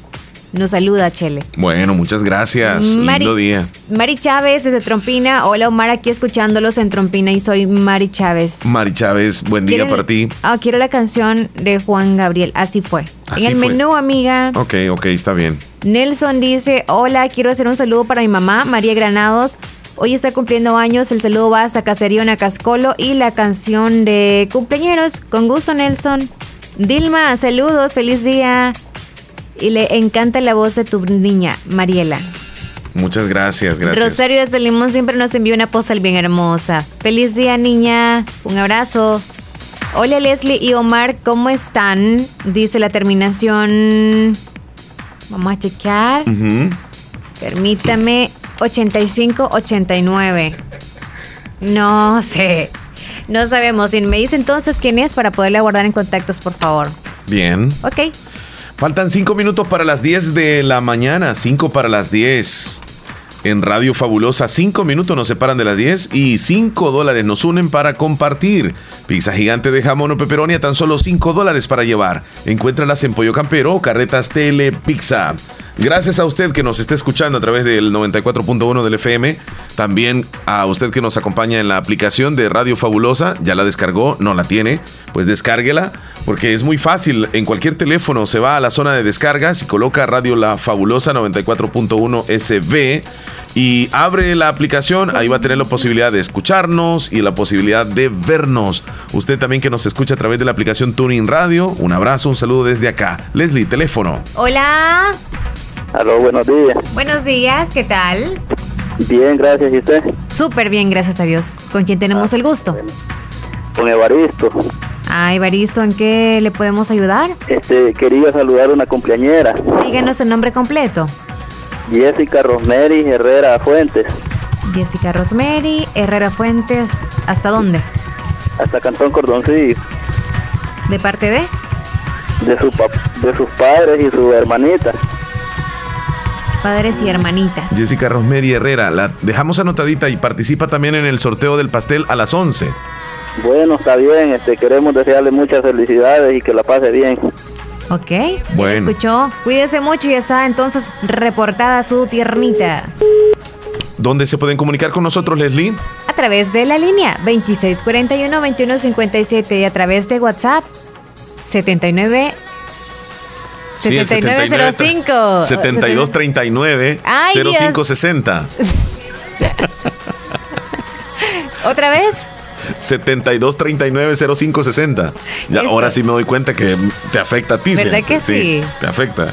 [SPEAKER 5] Nos saluda, Chele.
[SPEAKER 4] Bueno, muchas gracias. Lindo día.
[SPEAKER 5] Mari Chávez desde Trompina. Hola, Omar, aquí escuchándolos en Trompina y soy Mari Chávez.
[SPEAKER 4] Mari Chávez, buen día para ti.
[SPEAKER 5] Ah, quiero la canción de Juan Gabriel. Así fue. en el menú, amiga.
[SPEAKER 4] Ok, ok, está bien.
[SPEAKER 5] Nelson dice, hola, quiero hacer un saludo para mi mamá, María Granados. Hoy está cumpliendo años, el saludo va hasta Caserío Cascolo y la canción de cumpleaños. Con gusto, Nelson. Dilma, saludos, feliz día y le encanta la voz de tu niña, Mariela.
[SPEAKER 4] Muchas gracias, gracias.
[SPEAKER 5] Rosario desde Limón siempre nos envía una postal bien hermosa. Feliz día, niña. Un abrazo. Hola, Leslie y Omar, ¿cómo están? Dice la terminación. Vamos a chequear. Permítame. 8589. No sé. No sabemos. Y me dice entonces quién es para poderle guardar en contactos, por favor.
[SPEAKER 4] Bien.
[SPEAKER 5] Ok.
[SPEAKER 4] Faltan cinco minutos para las 10 de la mañana, cinco para las 10. En Radio Fabulosa, cinco minutos nos separan de las 10 y cinco dólares nos unen para compartir. Pizza gigante de jamón o pepperoni a tan solo cinco dólares para llevar. Encuéntralas en Pollo Campero o Carretas Tele Pizza. Gracias a usted que nos está escuchando a través del 94.1 del FM. También a usted que nos acompaña en la aplicación de Radio Fabulosa. Ya la descargó, no la tiene. Pues descárguela porque es muy fácil. En cualquier teléfono se va a la zona de descargas y coloca Radio La Fabulosa 94.1 SB y abre la aplicación, ahí va a tener la posibilidad de escucharnos y la posibilidad de vernos. Usted también que nos escucha a través de la aplicación Tuning Radio, un abrazo, un saludo desde acá. Leslie, teléfono.
[SPEAKER 5] Hola.
[SPEAKER 11] Aló, buenos días.
[SPEAKER 5] Buenos días, ¿qué tal?
[SPEAKER 11] Bien, gracias. ¿Y usted?
[SPEAKER 5] Súper bien, gracias a Dios. ¿Con quién tenemos el gusto?
[SPEAKER 11] Con Evaristo.
[SPEAKER 5] Ah, Evaristo, ¿en qué le podemos ayudar?
[SPEAKER 11] Este, quería saludar a una cumpleañera.
[SPEAKER 5] Díganos el nombre completo.
[SPEAKER 11] Jessica Rosemary Herrera Fuentes.
[SPEAKER 5] Jessica Rosemary Herrera Fuentes, ¿hasta dónde?
[SPEAKER 11] Hasta Cantón Cordoncillo.
[SPEAKER 5] ¿De parte de?
[SPEAKER 11] De, su de sus padres y su hermanita
[SPEAKER 5] padres y hermanitas.
[SPEAKER 4] Jessica Rosemary Herrera, la dejamos anotadita y participa también en el sorteo del pastel a las 11.
[SPEAKER 11] Bueno, está bien, este, queremos desearle muchas felicidades y que la pase bien.
[SPEAKER 5] Ok, bueno. escuchó. Cuídese mucho y está entonces reportada su tiernita.
[SPEAKER 4] ¿Dónde se pueden comunicar con nosotros, Leslie?
[SPEAKER 5] A través de la línea 2641-2157 y a través de WhatsApp 79 7905.
[SPEAKER 4] 7239 0560.
[SPEAKER 5] ¿Otra vez?
[SPEAKER 4] 7239-0560. Ya, ahora sí me doy cuenta que te afecta a ti.
[SPEAKER 5] ¿Verdad que sí,
[SPEAKER 4] Te afecta.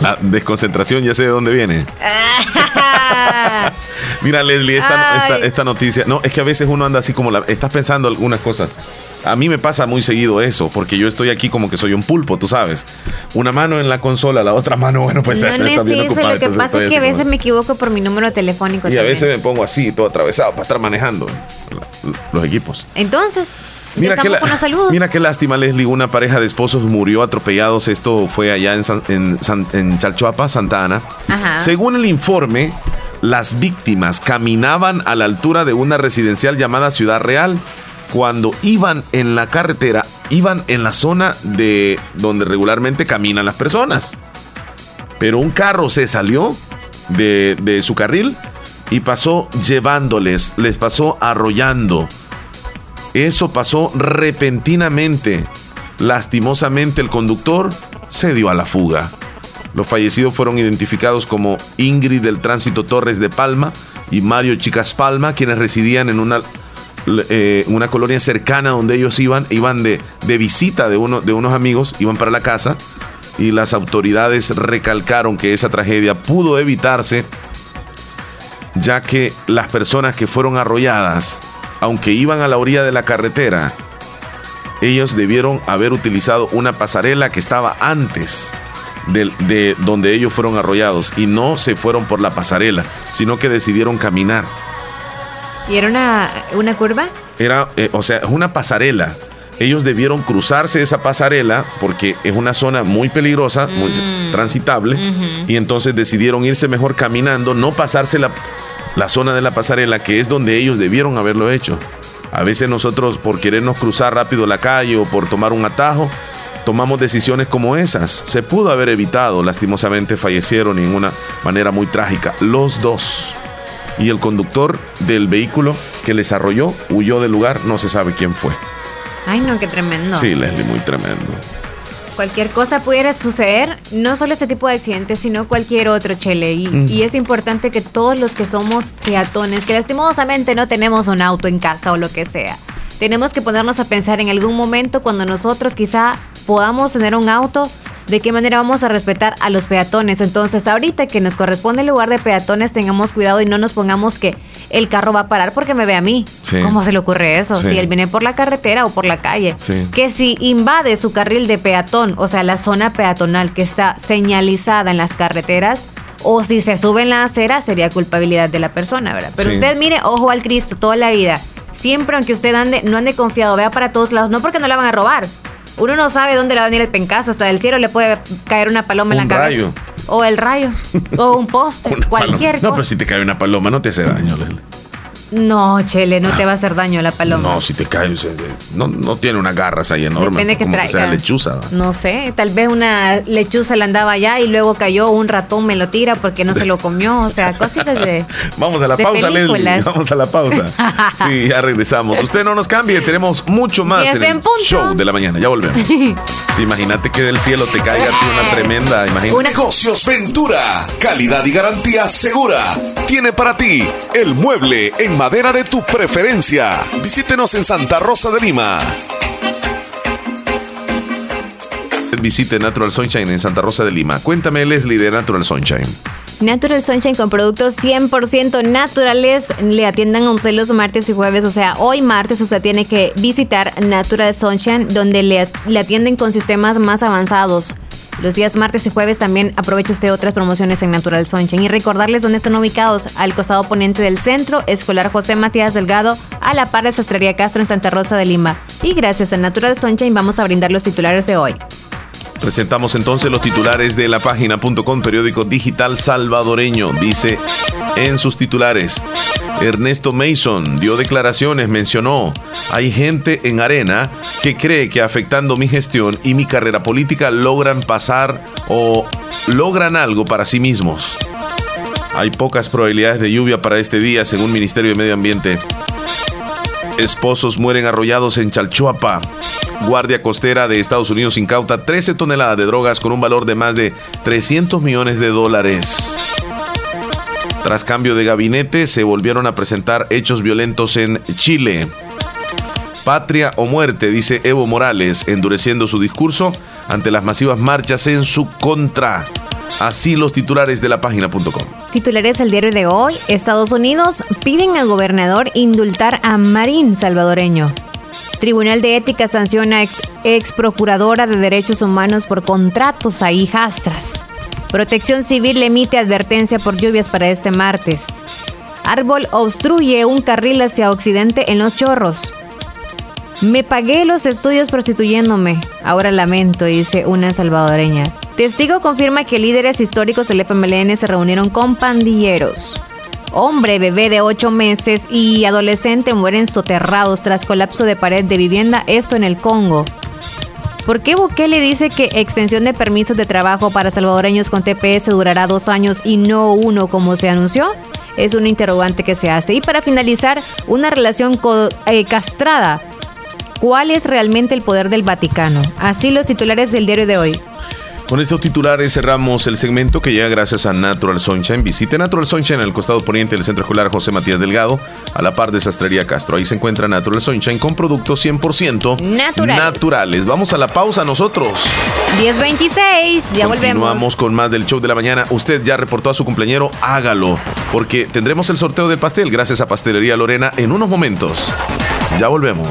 [SPEAKER 4] La desconcentración ya sé de dónde viene. <laughs> Mira, Leslie, esta, esta, noticia. No, es que a veces uno anda así como la. Estás pensando algunas cosas. A mí me pasa muy seguido eso, porque yo estoy aquí como que soy un pulpo, tú sabes. Una mano en la consola, la otra mano, bueno, pues
[SPEAKER 5] no, no es eso, Lo que pasa es que a veces me equivoco por mi número telefónico.
[SPEAKER 4] Y a veces me pongo así, todo atravesado, para estar manejando los equipos.
[SPEAKER 5] Entonces.
[SPEAKER 4] Mira qué, mira qué lástima, Leslie. Una pareja de esposos murió atropellados. Esto fue allá en, en, en Chalchuapa, Santa Ana. Según el informe, las víctimas caminaban a la altura de una residencial llamada Ciudad Real cuando iban en la carretera, iban en la zona de donde regularmente caminan las personas. Pero un carro se salió de, su carril y pasó llevándoles, les pasó arrollando. Eso pasó repentinamente. Lastimosamente el conductor se dio a la fuga. Los fallecidos fueron identificados como Ingrid del Tránsito Torres de Palma y Mario Chicas Palma, quienes residían en una eh, una colonia cercana donde ellos iban, iban de, de visita de, uno, de unos amigos, iban para la casa y las autoridades recalcaron que esa tragedia pudo evitarse ya que las personas que fueron arrolladas, aunque iban a la orilla de la carretera, ellos debieron haber utilizado una pasarela que estaba antes de, de, donde ellos fueron arrollados y no se fueron por la pasarela, sino que decidieron caminar.
[SPEAKER 5] ¿Y era una, curva?
[SPEAKER 4] Era, eh, o sea, una pasarela ellos debieron cruzarse esa pasarela porque es una zona muy peligrosa, muy
[SPEAKER 5] Mm.
[SPEAKER 4] transitable, y entonces decidieron irse mejor caminando, no pasarse la, la zona de la pasarela, que es donde ellos debieron haberlo hecho. A veces nosotros por querernos cruzar rápido la calle o por tomar un atajo, tomamos decisiones como esas. Se pudo haber evitado, lastimosamente fallecieron en una manera muy trágica, los dos. Y el conductor del vehículo que les arrolló huyó del lugar, no se sabe quién fue.
[SPEAKER 5] Ay, no, qué tremendo.
[SPEAKER 4] Sí, Leslie, muy tremendo.
[SPEAKER 5] Cualquier cosa pudiera suceder, no solo este tipo de accidentes, sino cualquier otro, Chele. Y, y es importante que todos los que somos peatones, que lastimosamente no tenemos un auto en casa o lo que sea, tenemos que ponernos a pensar en algún momento cuando nosotros quizá podamos tener un auto, de qué manera vamos a respetar a los peatones. Entonces, ahorita que nos corresponde el lugar de peatones, tengamos cuidado y no nos pongamos que el carro va a parar porque me ve a mí.
[SPEAKER 4] Sí.
[SPEAKER 5] ¿Cómo se le ocurre eso?
[SPEAKER 4] Sí.
[SPEAKER 5] Si él viene por la carretera o por la calle.
[SPEAKER 4] Sí.
[SPEAKER 5] Que si invade su carril de peatón, o sea, la zona peatonal que está señalizada en las carreteras, o si se sube en la acera, sería culpabilidad de la persona, ¿verdad? Pero usted mire, ojo al Cristo toda la vida. Siempre, aunque usted ande, no ande confiado, vea para todos lados, no porque no la van a robar. Uno no sabe dónde le va a venir el pencazo, hasta del cielo le puede caer una paloma en la cabeza.
[SPEAKER 4] rayo.
[SPEAKER 5] O el rayo, o un <laughs> poste, cualquier
[SPEAKER 4] No, pero
[SPEAKER 5] cosa.
[SPEAKER 4] si te cae una paloma, no te hace daño, Leslie.
[SPEAKER 5] No, Chele, no te va a hacer daño la paloma.
[SPEAKER 4] No, si te cae, o sea, no, no tiene unas garras ahí enormes.
[SPEAKER 5] Depende que
[SPEAKER 4] como que sea
[SPEAKER 5] traiga.
[SPEAKER 4] lechuza. ¿va?
[SPEAKER 5] No sé, tal vez una lechuza le andaba allá y luego cayó un ratón, me lo tira porque no se lo comió. O sea, cositas de. <laughs>
[SPEAKER 4] Vamos a la
[SPEAKER 5] de
[SPEAKER 4] pausa, Leslie. Vamos a la pausa. <laughs> Sí, ya regresamos. Usted no nos cambie, tenemos mucho más en el
[SPEAKER 5] en punto.
[SPEAKER 4] show de la mañana. Ya volvemos. <laughs> Sí, imagínate que del cielo te caiga a ti una tremenda, imagínate.
[SPEAKER 3] Negocios Ventura. Calidad y garantía segura. Tiene para ti el mueble en madera de tu preferencia. Visítenos en Santa Rosa de Lima.
[SPEAKER 4] Visite Natural Sunshine en Santa Rosa de Lima. Cuéntame, Leslie, de Natural Sunshine.
[SPEAKER 5] Natural Sunshine con productos 100% naturales. Le atiendan a usted los martes y jueves. O sea, hoy martes usted tiene que visitar Natural Sunshine, donde le, le atienden con sistemas más avanzados. Los días martes y jueves también aproveche usted otras promociones en Natural Sunshine. Y recordarles dónde están ubicados. Al costado poniente del centro, Escolar José Matías Delgado, a la par de Sastrería Castro en Santa Rosa de Lima. Y gracias a Natural Sunshine vamos a brindar los titulares de hoy.
[SPEAKER 4] Presentamos entonces los titulares de la página.com, periódico digital salvadoreño. Dice en sus titulares, Ernesto Mason dio declaraciones, mencionó, hay gente en arena que cree que afectando mi gestión y mi carrera política logran pasar o logran algo para sí mismos. Hay pocas probabilidades de lluvia para este día, según Ministerio de Medio Ambiente. Esposos mueren arrollados en Chalchuapa. Guardia Costera de Estados Unidos incauta 13 toneladas de drogas con un valor de más de 300 millones de dólares. Tras cambio de gabinete, se volvieron a presentar hechos violentos en Chile. Patria o muerte, dice Evo Morales, endureciendo su discurso ante las masivas marchas en su contra. Así los titulares de la página.com.
[SPEAKER 5] Titulares del diario de hoy, Estados Unidos piden al gobernador indultar a Marín salvadoreño. Tribunal de Ética sanciona ex, ex procuradora de Derechos Humanos por contratos a hijastras. Protección Civil emite advertencia por lluvias para este martes. Árbol obstruye un carril hacia occidente en Los Chorros. Me pagué los estudios prostituyéndome. Ahora lamento, dice una salvadoreña. Testigo confirma que líderes históricos del FMLN se reunieron con pandilleros. Hombre, bebé de 8 meses y adolescente mueren soterrados tras colapso de pared de vivienda, esto en el Congo. ¿Por qué Bukele dice que extensión de permisos de trabajo para salvadoreños con TPS durará dos años y no uno como se anunció? Es un interrogante que se hace. Y para finalizar, una relación eh, castrada. ¿Cuál es realmente el poder del Vaticano? Así los titulares del diario de hoy.
[SPEAKER 4] Con estos titulares cerramos el segmento que llega gracias a Natural Sunshine. Visite Natural Sunshine en el costado poniente del Centro Escolar José Matías Delgado, a la par de Sastrería Castro. Ahí se encuentra Natural Sunshine con productos 100%
[SPEAKER 5] Naturales.
[SPEAKER 4] naturales. Vamos a la pausa nosotros.
[SPEAKER 5] 1026, ya volvemos.
[SPEAKER 4] Continuamos con más del show de la mañana. Usted ya reportó a su cumpleañero, hágalo, porque tendremos el sorteo del pastel gracias a Pastelería Lorena en unos momentos. Ya volvemos.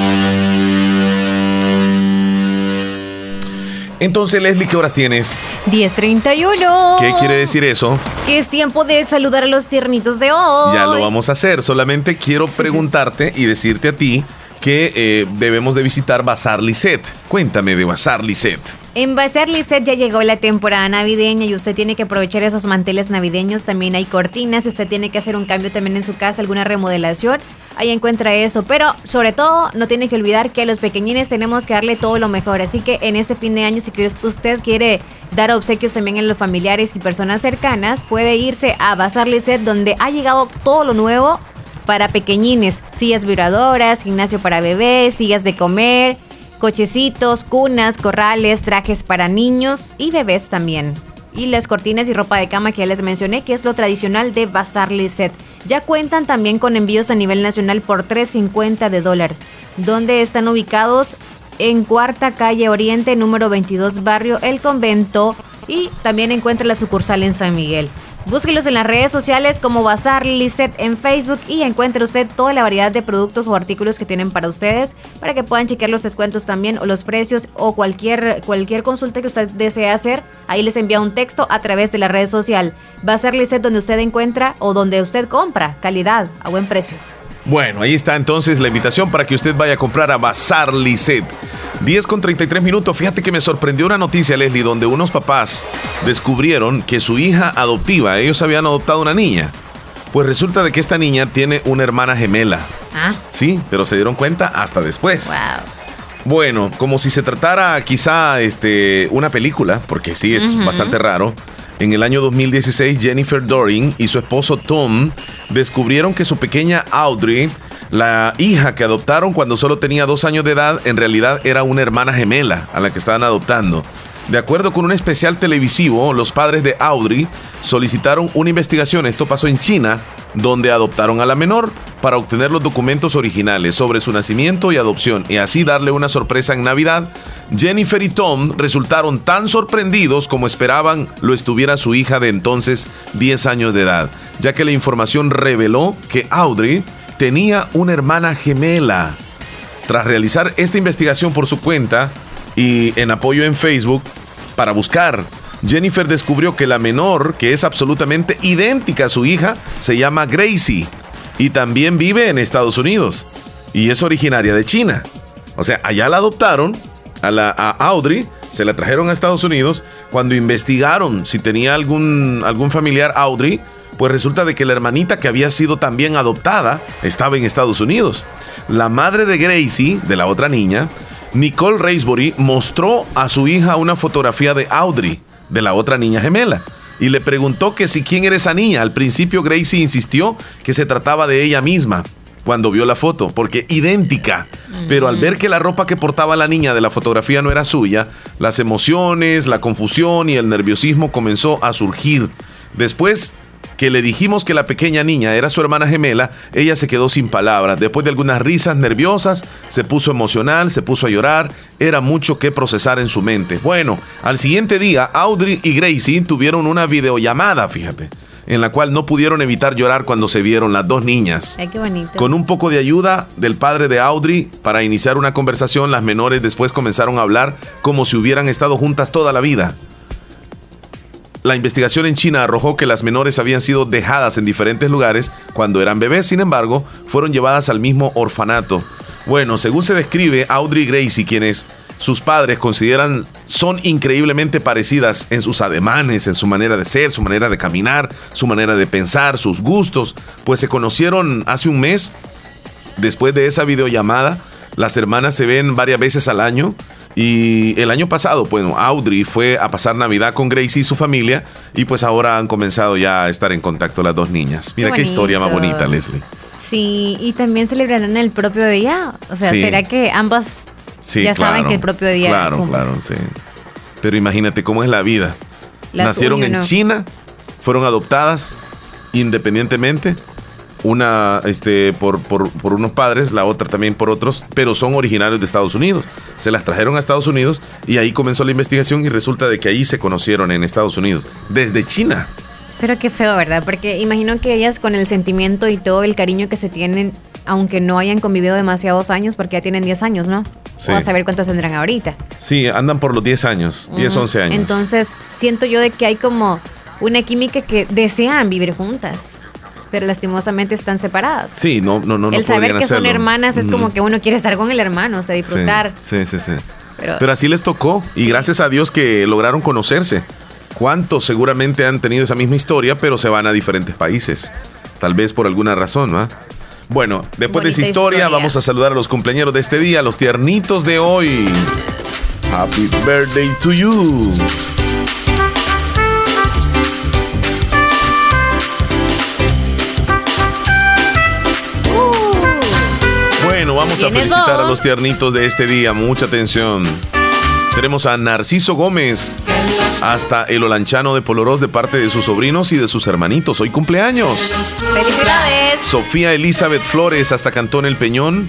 [SPEAKER 4] Entonces, Leslie, ¿qué horas tienes?
[SPEAKER 5] 10.31.
[SPEAKER 4] ¿Qué quiere decir eso?
[SPEAKER 5] Que es tiempo de saludar a los tiernitos de hoy.
[SPEAKER 4] Ya lo vamos a hacer. Solamente quiero preguntarte y decirte a ti que eh, debemos de visitar Bazar Lisset. Cuéntame de Bazar Lisset.
[SPEAKER 5] En Bazar Lisset ya llegó la temporada navideña y usted tiene que aprovechar esos manteles navideños. También hay cortinas. Si usted tiene que hacer un cambio también en su casa, alguna remodelación, ahí encuentra eso. Pero sobre todo, no tiene que olvidar que a los pequeñines tenemos que darle todo lo mejor. Así que en este fin de año, si usted quiere dar obsequios también en los familiares y personas cercanas, puede irse a Bazar Lisset, donde ha llegado todo lo nuevo para pequeñines, sillas vibradoras, gimnasio para bebés, sillas de comer, cochecitos, cunas, corrales, trajes para niños y bebés también. Y las cortinas y ropa de cama que ya les mencioné, que es lo tradicional de Bazar Lisset. Ya cuentan también con envíos a nivel nacional por 3.50 de dólar, donde están ubicados en Cuarta Calle Oriente, número 22, barrio El Convento, y también encuentra la sucursal en San Miguel. Búsquelos en las redes sociales como Bazar Lisset en Facebook y encuentre usted toda la variedad de productos o artículos que tienen para ustedes para que puedan chequear los descuentos también o los precios o cualquier, cualquier consulta que usted desee hacer. Ahí les envía un texto a través de la red social. Bazar Lisset donde usted encuentra o donde usted compra calidad a buen precio.
[SPEAKER 4] Bueno, ahí está entonces la invitación para que usted vaya a comprar a Bazar Lisset. 10 con 33 minutos. Fíjate que me sorprendió una noticia, Leslie, donde unos papás descubrieron que su hija adoptiva, ellos habían adoptado una niña. Pues resulta de que esta niña tiene una hermana gemela.
[SPEAKER 5] Ah.
[SPEAKER 4] Sí, pero se dieron cuenta hasta después.
[SPEAKER 5] Wow.
[SPEAKER 4] Bueno, como si se tratara quizá este, una película, porque sí es bastante raro. En el año 2016, Jennifer Doring y su esposo Tom descubrieron que su pequeña Audrey, la hija que adoptaron cuando solo tenía dos años de edad, en realidad era una hermana gemela a la que estaban adoptando. De acuerdo con un especial televisivo, los padres de Audrey solicitaron una investigación, esto pasó en China, donde adoptaron a la menor para obtener los documentos originales sobre su nacimiento y adopción y así darle una sorpresa en Navidad. Jennifer y Tom resultaron tan sorprendidos como esperaban lo estuviera su hija de entonces 10 años de edad, ya que la información reveló que Audrey tenía una hermana gemela. Tras realizar esta investigación por su cuenta y en apoyo en Facebook para buscar, Jennifer descubrió que la menor, que es absolutamente idéntica a su hija, se llama Gracie y también vive en Estados Unidos y es originaria de China. O sea, allá la adoptaron a, la, Audrey, se la trajeron a Estados Unidos. Cuando investigaron si tenía algún, algún familiar Audrey, pues resulta de que la hermanita que había sido también adoptada estaba en Estados Unidos. La madre de Gracie, de la otra niña, Nicole Raisbury, mostró a su hija una fotografía de Audrey, de la otra niña gemela. Y le preguntó que si quién era esa niña. Al principio Gracie insistió que se trataba de ella misma cuando vio la foto, porque idéntica. Pero al ver que la ropa que portaba la niña de la fotografía no era suya, las emociones, la confusión y el nerviosismo comenzó a surgir. Después que le dijimos que la pequeña niña era su hermana gemela, ella se quedó sin palabras. Después de algunas risas nerviosas, se puso emocional, se puso a llorar. Era mucho que procesar en su mente. Bueno, al siguiente día, Audrey y Gracie tuvieron una videollamada, fíjate, en la cual no pudieron evitar llorar cuando se vieron las dos niñas.
[SPEAKER 5] Ay, qué bonito.
[SPEAKER 4] Con un poco de ayuda del padre de Audrey para iniciar una conversación, las menores después comenzaron a hablar como si hubieran estado juntas toda la vida. La investigación en China arrojó que las menores habían sido dejadas en diferentes lugares cuando eran bebés, sin embargo, fueron llevadas al mismo orfanato. Bueno, según se describe, Audrey Gracie, quienes sus padres consideran son increíblemente parecidas en sus ademanes, en su manera de ser, su manera de caminar, su manera de pensar, sus gustos, pues se conocieron hace un mes. Después de esa videollamada, las hermanas se ven varias veces al año. Y el año pasado, bueno, Audrey fue a pasar Navidad con Gracie y su familia. Y pues ahora han comenzado ya a estar en contacto las dos niñas. Mira qué,
[SPEAKER 5] Qué
[SPEAKER 4] historia más bonita, Leslie.
[SPEAKER 5] Sí, y también celebrarán el propio día. O sea,
[SPEAKER 4] Sí.
[SPEAKER 5] ¿será que ambas
[SPEAKER 4] Sí,
[SPEAKER 5] ya saben que el propio día
[SPEAKER 4] Claro, claro, sí. Pero imagínate cómo es la vida.
[SPEAKER 5] Las
[SPEAKER 4] Nacieron en
[SPEAKER 5] ¿no?
[SPEAKER 4] China, fueron adoptadas independientemente. Una este, por, por, por unos padres, la otra también por otros, pero son originarios de Estados Unidos. Se las trajeron a Estados Unidos y ahí comenzó la investigación y resulta de que ahí se conocieron en Estados Unidos, desde China.
[SPEAKER 5] Pero qué feo, ¿verdad? Porque imagino que ellas con el sentimiento y todo el cariño que se tienen, aunque no hayan convivido demasiados años, porque ya tienen 10 años, ¿no?
[SPEAKER 4] Sí.
[SPEAKER 5] O a saber cuántos tendrán ahorita.
[SPEAKER 4] Sí, andan por los 10 años, 10,
[SPEAKER 5] Ujú.
[SPEAKER 4] 11 años.
[SPEAKER 5] Entonces, siento yo de que hay como una química que desean vivir juntas, pero lastimosamente están separadas.
[SPEAKER 4] sí, no, no, no. no
[SPEAKER 5] el saber que son hermanas es como que uno quiere estar con el hermano, o sea, disfrutar.
[SPEAKER 4] Sí, sí, sí.
[SPEAKER 5] Pero-
[SPEAKER 4] Pero, así les tocó y gracias a Dios que lograron conocerse. ¿Cuántos seguramente han tenido esa misma historia, pero se van a diferentes países? Tal vez por alguna razón, ¿no? Bueno, después de esa historia,
[SPEAKER 5] historia.
[SPEAKER 4] vamos a saludar a los cumpleaños de este día, los tiernitos de hoy. Happy birthday to you. Vamos a felicitar a los tiernitos de este día. Mucha atención. Tenemos a Narciso Gómez hasta el Olanchano de Polorós de parte de sus sobrinos y de sus hermanitos. Hoy cumpleaños.
[SPEAKER 5] ¡Felicidades!
[SPEAKER 4] Sofía Elizabeth Flores hasta Cantón El Peñón.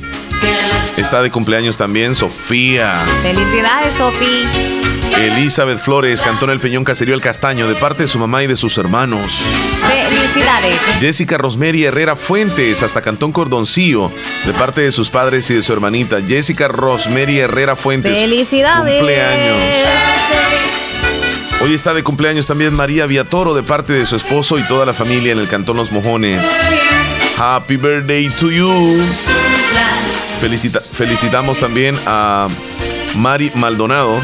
[SPEAKER 4] Está de cumpleaños también Sofía.
[SPEAKER 5] ¡Felicidades, Sofi!
[SPEAKER 4] Elizabeth Flores, Cantón El Peñón, Caserío El Castaño, de parte de su mamá y de sus hermanos.
[SPEAKER 5] ¡Felicidades!
[SPEAKER 4] Jessica Rosemary Herrera Fuentes, hasta Cantón Cordoncillo, de parte de sus padres y de su hermanita. Jessica Rosemary Herrera Fuentes.
[SPEAKER 5] ¡Felicidades!
[SPEAKER 4] Cumpleaños. Hoy está de cumpleaños también María Viatoro, de parte de su esposo y toda la familia en el Cantón Los Mojones. Happy birthday to you. Felicita- felicitamos también a Mari Maldonado,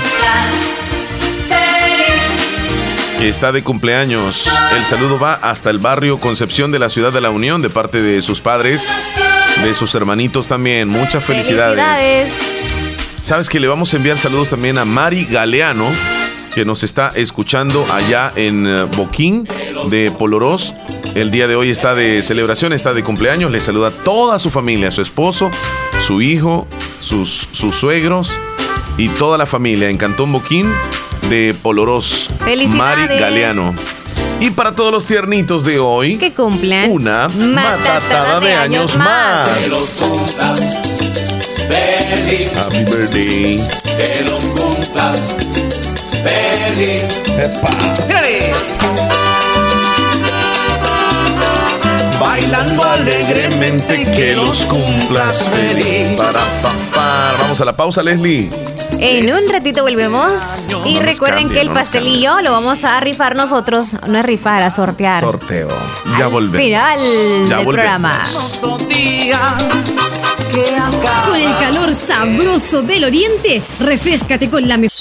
[SPEAKER 4] que está de cumpleaños. El saludo va hasta el barrio Concepción de la ciudad de la Unión, de parte de sus padres, de sus hermanitos también. Muchas felicidades.
[SPEAKER 5] ¡Felicidades!
[SPEAKER 4] Sabes que le vamos a enviar saludos también a Mari Galeano, que nos está escuchando allá en eh, Boquín de Polorós. El día de hoy está de celebración, está de cumpleaños. Le saluda a toda su familia, su esposo, su hijo, sus, sus suegros y toda la familia en Cantón Boquín de Polorós. Mari Galeano. Y para todos los tiernitos de hoy,
[SPEAKER 5] Que cumplan
[SPEAKER 4] una matatada de años más. Happy birthday.
[SPEAKER 12] Que los cumplas feliz.
[SPEAKER 4] Bailando alegremente que los cumplas feliz. Para, pa, pa. Vamos a la pausa, Leslie.
[SPEAKER 5] En un ratito volvemos. Y recuerden que el pastelillo lo vamos a rifar nosotros. No es rifar, a sortear.
[SPEAKER 4] Sorteo. Ya volvemos.
[SPEAKER 5] Final
[SPEAKER 4] Ya
[SPEAKER 5] del
[SPEAKER 4] volvemos.
[SPEAKER 5] programa.
[SPEAKER 13] Con el calor sabroso del oriente, refrescate con la mejor.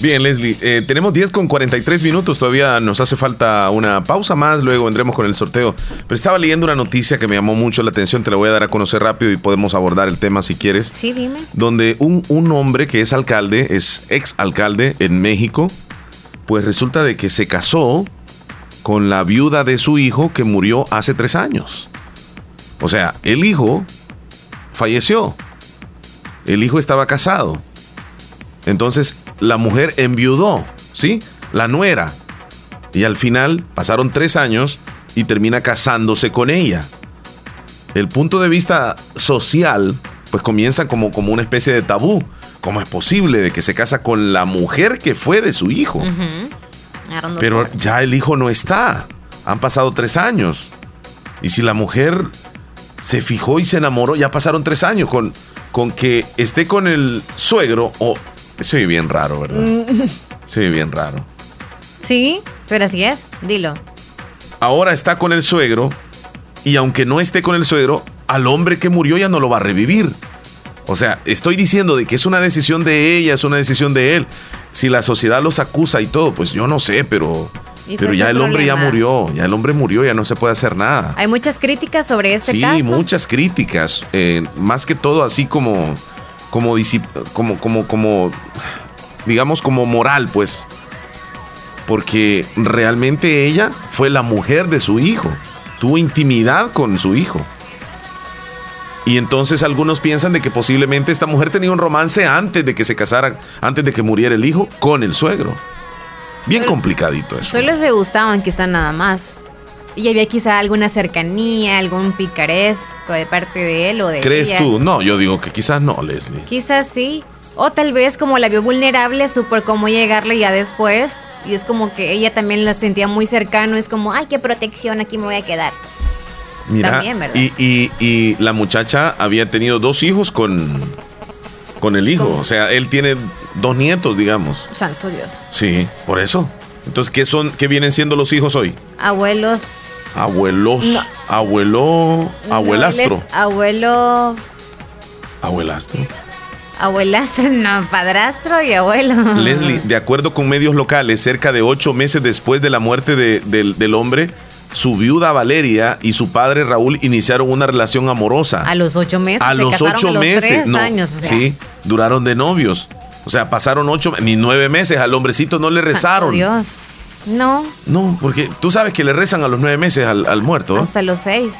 [SPEAKER 4] Bien, Leslie, eh, tenemos 10 con 43 minutos, todavía nos hace falta una pausa más, luego vendremos con el sorteo. Pero estaba leyendo una noticia que me llamó mucho la atención, te la voy a dar a conocer rápido y podemos abordar el tema si quieres.
[SPEAKER 5] Sí, dime.
[SPEAKER 4] donde un, un hombre que es alcalde, es ex alcalde en México, pues resulta de que se casó con la viuda de su hijo que murió hace tres años. O sea, el hijo falleció. El hijo estaba casado. Entonces la mujer enviudó, ¿sí? La nuera. Y al final pasaron tres años y termina casándose con ella. El punto de vista social, pues comienza como, como una especie de tabú. ¿Cómo es posible de que se casa con la mujer que fue de su hijo? Pero ya el hijo no está. Han pasado tres años. Y si la mujer se fijó y se enamoró, ya pasaron tres años con, con que esté con el suegro o... Se oye bien raro, ¿verdad?
[SPEAKER 5] Mm,
[SPEAKER 4] Se oye bien raro.
[SPEAKER 5] Sí, pero así es. Dilo.
[SPEAKER 4] Ahora está con el suegro y aunque no esté con el suegro, al hombre que murió ya no lo va a revivir. O sea, estoy diciendo de que es una decisión de ella, es una decisión de él. Si la sociedad los acusa y todo, pues yo no sé, pero,
[SPEAKER 5] ¿Y
[SPEAKER 4] pero ya
[SPEAKER 5] el
[SPEAKER 4] hombre ya murió, ya el hombre murió, ya no se puede hacer nada.
[SPEAKER 5] Hay muchas críticas sobre este
[SPEAKER 4] sí,
[SPEAKER 5] caso.
[SPEAKER 4] muchas críticas, eh, más que todo así como, como, disip- como, como, como, digamos como moral, pues, porque realmente ella fue la mujer de su hijo, tuvo intimidad con su hijo. Y entonces algunos piensan de que posiblemente esta mujer tenía un romance antes de que se casara, antes de que muriera el hijo, con el suegro. Bien complicadito eso.
[SPEAKER 5] Solo se gustaban quizá nada más. Y había quizá alguna cercanía, algún picaresco de parte de él o de
[SPEAKER 4] ¿Crees
[SPEAKER 5] ella.
[SPEAKER 4] tú? No, yo digo que quizás no, Leslie.
[SPEAKER 5] Quizás sí. O tal vez como la vio vulnerable, supo cómo llegarle ya después. Y es como que ella también lo sentía muy cercano. Es como, ay, qué protección, aquí me voy a quedar.
[SPEAKER 4] Mira,
[SPEAKER 5] También, ¿verdad?
[SPEAKER 4] y, y- y la muchacha había tenido dos hijos con, con el hijo. O sea, él tiene dos nietos, digamos.
[SPEAKER 5] Santo Dios.
[SPEAKER 4] Sí, por eso. Entonces, ¿qué son, qué vienen siendo los hijos hoy?
[SPEAKER 5] Abuelos.
[SPEAKER 4] Abuelos,
[SPEAKER 5] No.
[SPEAKER 4] abuelo, abuelastro,
[SPEAKER 5] no, abuelo.
[SPEAKER 4] abuelastro.
[SPEAKER 5] Abuelastro, no, padrastro y abuelo.
[SPEAKER 4] Leslie, de acuerdo con medios locales, cerca de ocho meses después de la muerte de- del, del hombre, su viuda Valeria y su padre Raúl iniciaron una relación amorosa.
[SPEAKER 5] A los ocho meses.
[SPEAKER 4] a
[SPEAKER 5] se
[SPEAKER 4] los ocho
[SPEAKER 5] a los
[SPEAKER 4] meses,
[SPEAKER 5] tres
[SPEAKER 4] no,
[SPEAKER 5] años. o sea,
[SPEAKER 4] sí, duraron de novios. O sea, pasaron ocho, ni nueve meses. Al hombrecito no le rezaron.
[SPEAKER 5] Dios. No,
[SPEAKER 4] No, porque tú sabes que le rezan a los nueve meses al, al muerto.
[SPEAKER 5] hasta los seis.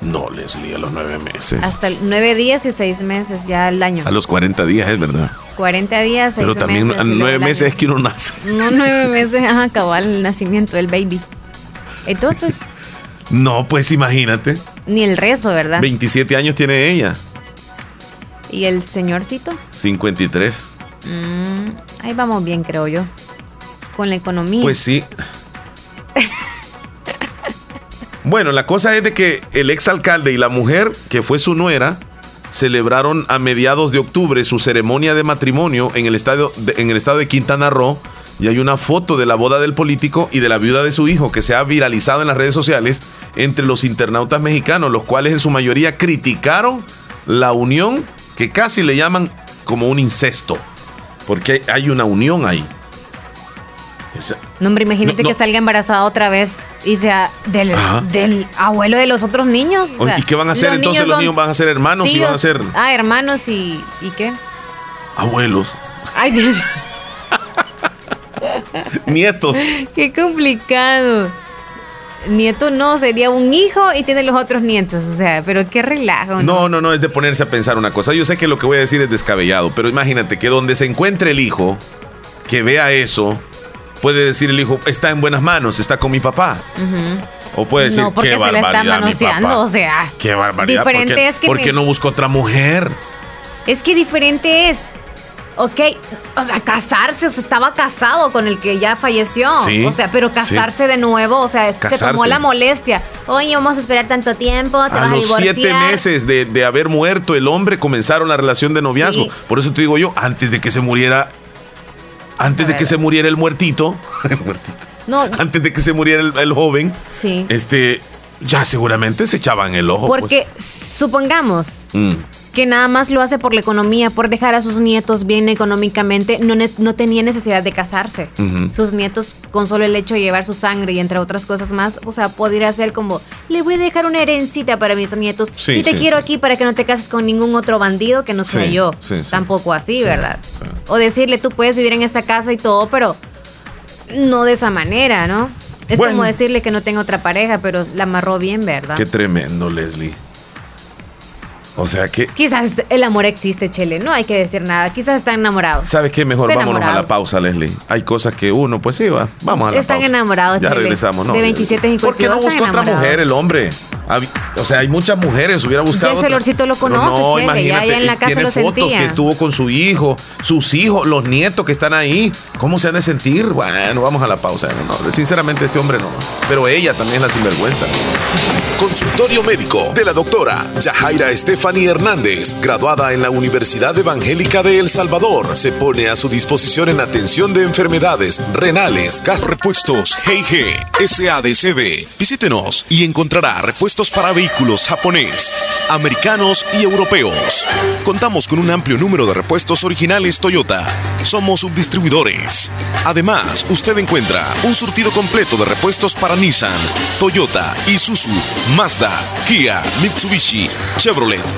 [SPEAKER 4] No, Leslie, a los nueve meses.
[SPEAKER 5] Hasta el- nueve días y seis meses ya al año.
[SPEAKER 4] A los 40 días, es verdad.
[SPEAKER 5] 40 días, seis
[SPEAKER 4] Pero también
[SPEAKER 5] meses.
[SPEAKER 4] a nueve meses es que uno nace.
[SPEAKER 5] No, nueve meses, ajá, cabal el nacimiento del baby. Entonces, <laughs>
[SPEAKER 4] No, pues imagínate.
[SPEAKER 5] ni el rezo, ¿verdad?
[SPEAKER 4] 27 años tiene ella.
[SPEAKER 5] ¿Y el señorcito?
[SPEAKER 4] 53.
[SPEAKER 5] Mm, ahí vamos bien, creo yo. Con la economía.
[SPEAKER 4] Pues sí. Bueno, la cosa es de que el exalcalde y la mujer, que fue su nuera, celebraron a mediados de octubre su ceremonia de matrimonio en el, estadio de- en el estado de Quintana Roo. Y hay una foto de la boda del político y de la viuda de su hijo que se ha viralizado en las redes sociales entre los internautas mexicanos, los cuales en su mayoría criticaron la unión que casi le llaman como un incesto, porque hay una unión ahí. Esa-
[SPEAKER 5] No, hombre, imagínate
[SPEAKER 4] No, no.
[SPEAKER 5] que salga embarazada otra vez y sea del, abuelo de los otros niños. o sea,
[SPEAKER 4] ¿Y qué van a hacer entonces? Los niños van a ser hermanos y van a ser
[SPEAKER 5] Ah, hermanos y. ¿Y qué?
[SPEAKER 4] abuelos,
[SPEAKER 5] Ay, Dios. <laughs>
[SPEAKER 4] nietos.
[SPEAKER 5] Qué complicado. Nieto no, sería un hijo y tiene los otros nietos. O sea, pero qué relajo.
[SPEAKER 4] No, no, no, es de ponerse a pensar una cosa. Yo sé que lo que voy a decir es descabellado, pero imagínate que donde se encuentre el hijo, que vea eso, puede decir el hijo, está en buenas manos, está con mi papá. O puede decir,
[SPEAKER 5] no, porque
[SPEAKER 4] qué
[SPEAKER 5] se la está
[SPEAKER 4] mi
[SPEAKER 5] manoseando.
[SPEAKER 4] papá.
[SPEAKER 5] O sea,
[SPEAKER 4] Qué barbaridad.
[SPEAKER 5] Diferente
[SPEAKER 4] ¿Por qué,
[SPEAKER 5] es que
[SPEAKER 4] por
[SPEAKER 5] me-
[SPEAKER 4] qué no busca otra mujer?
[SPEAKER 5] es que diferente es. Ok, o sea, casarse, o sea, estaba casado con el que ya falleció.
[SPEAKER 4] Sí,
[SPEAKER 5] o sea, pero casarse de nuevo, o sea, se tomó
[SPEAKER 4] Casarse.
[SPEAKER 5] la molestia. Oye, vamos a esperar tanto tiempo, te
[SPEAKER 4] A
[SPEAKER 5] vas a
[SPEAKER 4] los
[SPEAKER 5] divorciar.
[SPEAKER 4] siete meses de, de haber muerto el hombre comenzaron la relación de noviazgo.
[SPEAKER 5] Sí.
[SPEAKER 4] Por eso te digo yo, antes de que se muriera, antes de que se muriera el muertito, <laughs> el muertito,
[SPEAKER 5] No,
[SPEAKER 4] antes de que se muriera el, el joven,
[SPEAKER 5] sí.
[SPEAKER 4] este, ya seguramente se echaban el ojo. pues.
[SPEAKER 5] Porque supongamos
[SPEAKER 4] Mm.
[SPEAKER 5] Que nada más lo hace por la economía, por dejar a sus nietos bien económicamente, no, ne- no tenía necesidad de casarse. Sus nietos, con solo el hecho de llevar su sangre y entre otras cosas más, o sea, podría ser como, le voy a dejar una herencita para mis nietos
[SPEAKER 4] Sí,
[SPEAKER 5] y te
[SPEAKER 4] sí,
[SPEAKER 5] quiero
[SPEAKER 4] sí.
[SPEAKER 5] aquí para que no te cases con ningún otro bandido que no sea yo. Tampoco así, ¿verdad? O decirle, tú puedes vivir en esta casa y todo, pero no de esa manera, ¿no? Es
[SPEAKER 4] Bueno.
[SPEAKER 5] como decirle que no tengo otra pareja, pero la amarró bien, ¿verdad?
[SPEAKER 4] Qué tremendo, Leslie. O sea que,
[SPEAKER 5] Quizás el amor existe, Chele. No hay que decir nada. Quizás están enamorados.
[SPEAKER 4] ¿sabes qué? Mejor
[SPEAKER 5] Están
[SPEAKER 4] vámonos a la pausa, Leslie. Hay cosas que uno, pues sí, va. Vamos a la
[SPEAKER 5] Están
[SPEAKER 4] pausa.
[SPEAKER 5] enamorados,
[SPEAKER 4] Ya
[SPEAKER 5] Chele.
[SPEAKER 4] regresamos, ¿no?
[SPEAKER 5] De 27 y
[SPEAKER 4] ¿Por qué no
[SPEAKER 5] 52
[SPEAKER 4] busca
[SPEAKER 5] están
[SPEAKER 4] otra mujer el hombre? O sea, hay muchas mujeres, hubiera buscado.
[SPEAKER 5] ese
[SPEAKER 4] otra.
[SPEAKER 5] olorcito lo conoce,
[SPEAKER 4] no,
[SPEAKER 5] Chele, ya
[SPEAKER 4] imagínate,
[SPEAKER 5] en la casa
[SPEAKER 4] tiene
[SPEAKER 5] lo
[SPEAKER 4] fotos
[SPEAKER 5] sentía.
[SPEAKER 4] que estuvo con su hijo, sus hijos, los nietos que están ahí. ¿Cómo se han de sentir? Bueno, vamos a la pausa. No, sinceramente, este hombre no. Pero ella también es la sinvergüenza.
[SPEAKER 3] Consultorio médico de la doctora Yajaira Stephanie Hernández, graduada en la Universidad Evangélica de El Salvador. Se pone a su disposición en atención de enfermedades renales, gas repuestos G&G, SADCB. Visítenos y encontrará repuestos para vehículos japonés, americanos y europeos. Contamos con un amplio número de repuestos originales Toyota. Somos subdistribuidores. Además, usted encuentra un surtido completo de repuestos para Nissan, Toyota, Isuzu, Mazda, Kia, Mitsubishi, Chevrolet,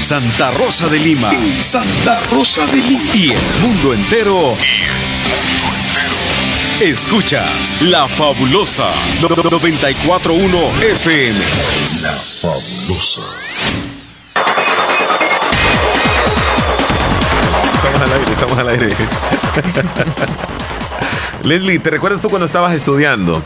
[SPEAKER 14] Santa Rosa de Lima. En Santa Rosa de Lima. Y el mundo entero. Escuchas La Fabulosa 941 FM. La Fabulosa.
[SPEAKER 4] Estamos al aire, estamos al aire. Leslie, ¿te recuerdas tú cuando estabas estudiando?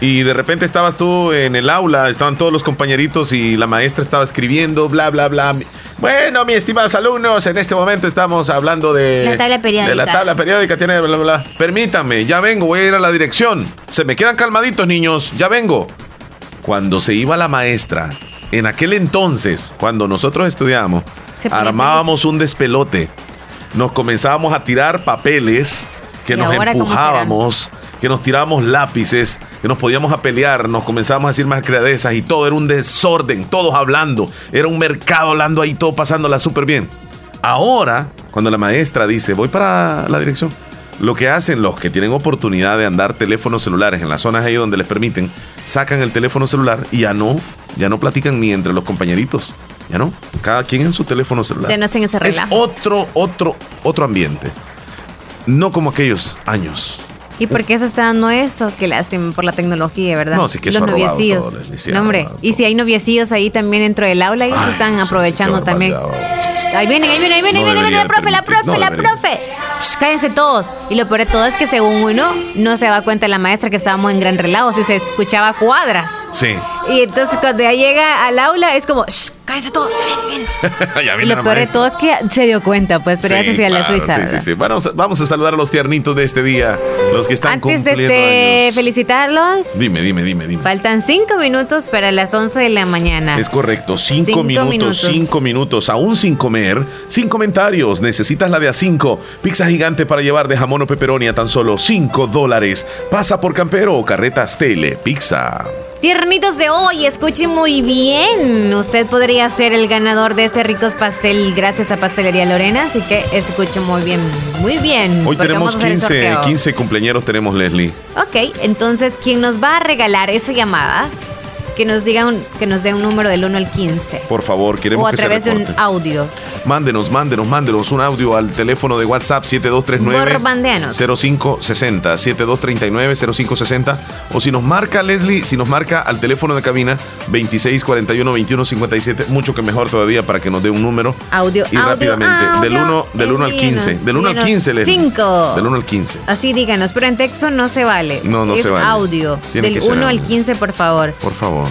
[SPEAKER 4] Y de repente estabas tú en el aula, estaban todos los compañeritos y la maestra estaba escribiendo, bla, bla, bla. Bueno, mis estimados alumnos, en este momento estamos hablando de...
[SPEAKER 5] La tabla periódica.
[SPEAKER 4] De la tabla periódica, tiene bla, bla, bla. Permítame, ya vengo, voy a ir a la dirección. Se me quedan calmaditos, niños, ya vengo. Cuando se iba la maestra, en aquel entonces, cuando nosotros
[SPEAKER 5] ponía
[SPEAKER 4] armábamos un despelote. Nos comenzábamos a tirar papeles que
[SPEAKER 5] ¿Y
[SPEAKER 4] nos
[SPEAKER 5] ahora cómo
[SPEAKER 4] empujábamos, que nos tirábamos lápices, que nos podíamos a pelear, nos comenzábamos a decir más creadezas y todo era un desorden, todos hablando, era un mercado hablando ahí, todo pasándola súper bien. Ahora, cuando la maestra dice, voy para la dirección, lo que hacen los que tienen oportunidad de andar teléfonos celulares en las zonas ahí donde les permiten, sacan el teléfono celular y ya no, ya no platican ni entre los compañeritos, ya no, cada quien en su teléfono celular.
[SPEAKER 5] Ya no hacen ese
[SPEAKER 4] Es
[SPEAKER 5] relajo.
[SPEAKER 4] otro, otro, otro ambiente. No como aquellos años.
[SPEAKER 5] ¿Y por qué se está dando esto? Que lástima por la tecnología, ¿verdad?
[SPEAKER 4] No, sí que eso
[SPEAKER 5] Los
[SPEAKER 4] robado
[SPEAKER 5] noviecillos.
[SPEAKER 4] todo,
[SPEAKER 5] no, hombre. Y si hay noviecillos ahí también dentro del aula, ellos están aprovechando también. Ahí vienen, ahí vienen, ahí vienen,
[SPEAKER 4] No
[SPEAKER 5] ahí viene,
[SPEAKER 4] debería
[SPEAKER 5] la profe, la profe,
[SPEAKER 4] no
[SPEAKER 5] la profe. Ch, Cállense todos. Y lo peor de todo es que según uno, no se da cuenta la maestra que estábamos en gran relajo, si se escuchaba cuadras.
[SPEAKER 4] Sí.
[SPEAKER 5] Y entonces cuando ya llega al aula es como, "Shh, cállense todos, ya viene, viene. <laughs>
[SPEAKER 4] ya
[SPEAKER 5] Y
[SPEAKER 4] viene
[SPEAKER 5] lo
[SPEAKER 4] la
[SPEAKER 5] peor de todo es que se dio cuenta, pues, pero ya se
[SPEAKER 4] Sí,
[SPEAKER 5] hacía la
[SPEAKER 4] claro,
[SPEAKER 5] suiza.
[SPEAKER 4] sí,
[SPEAKER 5] ¿verdad?
[SPEAKER 4] sí, sí. Vamos, a- vamos a saludar a los tiernitos de este día, los que están
[SPEAKER 5] Antes de
[SPEAKER 4] cumpliendo
[SPEAKER 5] este,
[SPEAKER 4] años.
[SPEAKER 5] felicitarlos,
[SPEAKER 4] Dime, dime, dime, dime.
[SPEAKER 5] faltan cinco minutos para las 11 de la mañana.
[SPEAKER 4] Es correcto, cinco,
[SPEAKER 5] Cinco
[SPEAKER 4] minutos,
[SPEAKER 5] minutos.
[SPEAKER 4] cinco minutos, aún sin comer, sin comentarios. Necesitas la de a cinco. Pizza gigante para llevar de jamón o pepperoni a tan solo cinco dólares. Pasa por Campero o Carretas Tele Pizza.
[SPEAKER 5] Tiernitos de hoy, escuche muy bien. Usted podría ser el ganador de este ricos pastel gracias a Pastelería Lorena, así que escuche muy bien, muy bien.
[SPEAKER 4] Hoy tenemos
[SPEAKER 5] vamos a hacer el
[SPEAKER 4] 15,
[SPEAKER 5] sorteo.
[SPEAKER 4] 15 cumpleaños, tenemos Leslie.
[SPEAKER 5] Ok, entonces quien nos va a regalar esa llamada, que nos diga un, que nos dé un número del 1 al 15.
[SPEAKER 4] Por favor, queremos
[SPEAKER 5] O a
[SPEAKER 4] que se
[SPEAKER 5] través de un audio.
[SPEAKER 4] Mándenos, mándenos, mándenos un audio al teléfono de WhatsApp 7239
[SPEAKER 5] Borbandeanos.
[SPEAKER 4] 0560 7239 0560 o si nos marca Leslie, si nos marca al teléfono de cabina 2641 2157, mucho que mejor todavía para que nos dé un número
[SPEAKER 5] Audio,
[SPEAKER 4] y
[SPEAKER 5] audio,
[SPEAKER 4] rápidamente del
[SPEAKER 5] audio,
[SPEAKER 4] 1 del 1 al 15,
[SPEAKER 5] envíenos,
[SPEAKER 4] del 1 al
[SPEAKER 5] envíenos
[SPEAKER 4] 15 Leslie.
[SPEAKER 5] cinco.
[SPEAKER 4] Del 1 al 15.
[SPEAKER 5] Así díganos, pero en texto no se vale.
[SPEAKER 4] No, no
[SPEAKER 5] es
[SPEAKER 4] se vale.
[SPEAKER 5] audio.
[SPEAKER 4] Tiene
[SPEAKER 5] del
[SPEAKER 4] ser
[SPEAKER 5] 1 al
[SPEAKER 4] audio.
[SPEAKER 5] 15, por favor.
[SPEAKER 4] Por favor.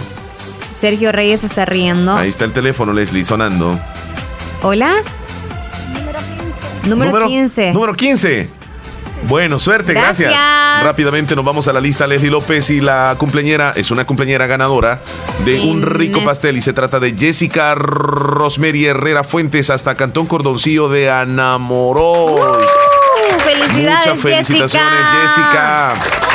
[SPEAKER 5] Sergio Reyes está riendo.
[SPEAKER 4] Ahí está el teléfono Leslie sonando.
[SPEAKER 5] Hola. Número, 15.
[SPEAKER 4] Número 15. Bueno, suerte, gracias.
[SPEAKER 5] Gracias.
[SPEAKER 4] Rápidamente nos vamos a la lista Leslie López y la cumpleañera es una cumpleañera ganadora de un rico pastel y se trata de Jessica Rosemary Herrera Fuentes hasta Cantón Cordoncillo de Anamoró.
[SPEAKER 5] Uh, felicidades,
[SPEAKER 4] Muchas felicitaciones, Jessica. Jessica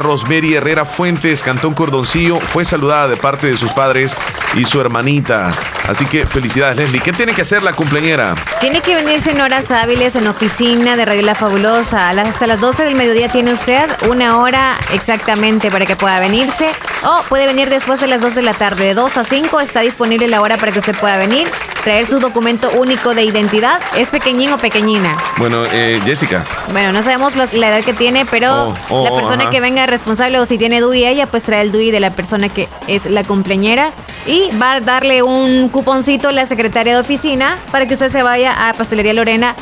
[SPEAKER 4] Rosemary Herrera Fuentes, Cantón Cordoncillo, fue saludada de parte de sus padres y su hermanita. Así que felicidades, Leslie. ¿Qué tiene que hacer la cumpleañera?
[SPEAKER 5] Tiene que venirse en horas hábiles en oficina de Radio La Fabulosa. Hasta las 12 del mediodía tiene usted una hora exactamente para que pueda venirse. O puede venir después de las 2 de la tarde. De 2 a 5 está disponible la hora para que usted pueda venir. Traer su documento único de identidad. ¿Es pequeñín o pequeñina?
[SPEAKER 4] Bueno, eh, Jessica.
[SPEAKER 5] Bueno, no sabemos los- la edad que tiene, pero
[SPEAKER 4] Oh, oh,
[SPEAKER 5] la persona que venga responsable o si tiene DUI ella, pues trae el DUI de la persona que es la cumpleañera y va a darle un cuponcito a la secretaria de oficina para que usted se vaya a Pastelería Lorena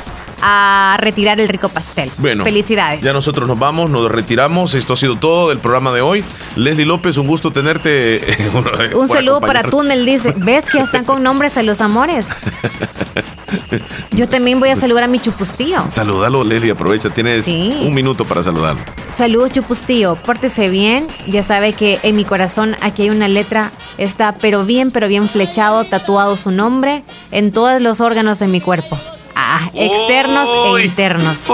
[SPEAKER 5] a retirar el rico pastel.
[SPEAKER 4] Bueno,
[SPEAKER 5] Felicidades.
[SPEAKER 4] Ya nosotros nos vamos, nos retiramos. Esto ha sido todo del programa de hoy. Leslie López, un gusto tenerte. <laughs>
[SPEAKER 5] un saludo para Túnel, dice. ¿Ves que ya están con nombres a los amores? <laughs> <laughs> Yo también voy a saludar a mi chupustío.
[SPEAKER 4] Saludalo, Leslie, aprovecha. Tienes
[SPEAKER 5] Sí.
[SPEAKER 4] un minuto para saludarlo.
[SPEAKER 5] Saludos, Chupustío. Pórtese bien. Ya sabe que en mi corazón aquí hay una letra. Está pero bien, pero bien flechado, tatuado su nombre en todos los órganos de mi cuerpo. Ah, externos e internos.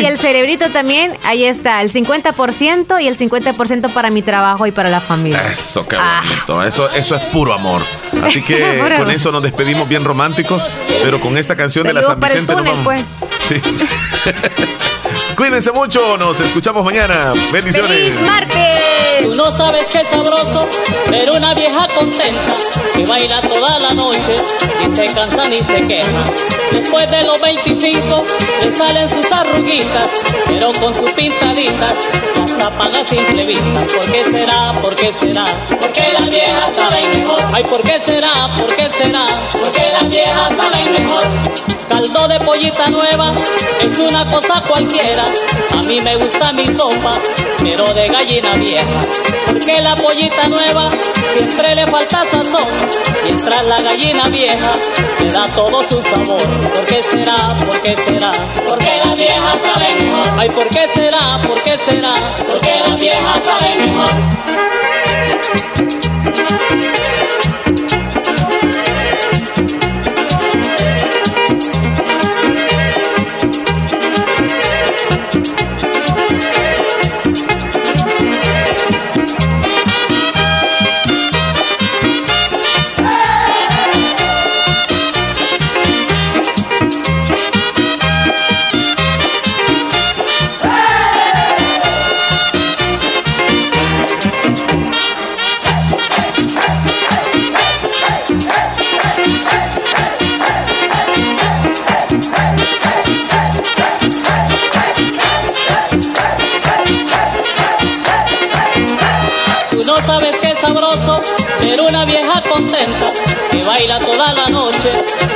[SPEAKER 5] Y el cerebrito también, ahí está, el 50% y el 50% para mi trabajo y para la familia.
[SPEAKER 4] Eso, qué bonito. Eso, eso es puro amor. Así que <laughs>
[SPEAKER 5] Ah.
[SPEAKER 4] Con
[SPEAKER 5] amor.
[SPEAKER 4] eso nos despedimos bien románticos, pero con esta canción de la San Vicente nos vamos.
[SPEAKER 5] pues.
[SPEAKER 4] Sí. <laughs> Cuídense mucho, nos escuchamos mañana. Bendiciones.
[SPEAKER 5] ¡Feliz martes!
[SPEAKER 15] Tú no sabes qué sabroso, pero una vieja contenta que baila toda la noche y se cansa ni se queja. Después de los 25 le salen sus arruguitas, pero con su pintadita las tapan a simple vista. ¿Por qué será? ¿Por qué será? Porque las viejas saben mejor. Ay, ¿por qué será? ¿Por qué será? Porque las viejas saben mejor. Caldo de pollita nueva es una cosa cualquiera. A mí me gusta mi sopa, pero de gallina vieja. Porque la pollita nueva siempre le falta sazón. Mientras la gallina vieja le da todo su sabor. ¿Por qué será? ¿Por qué será? Porque las viejas saben mejor. Ay, ¿por qué será? ¿Por qué será? Porque las viejas saben mejor. Vieja contenta que baila toda la noche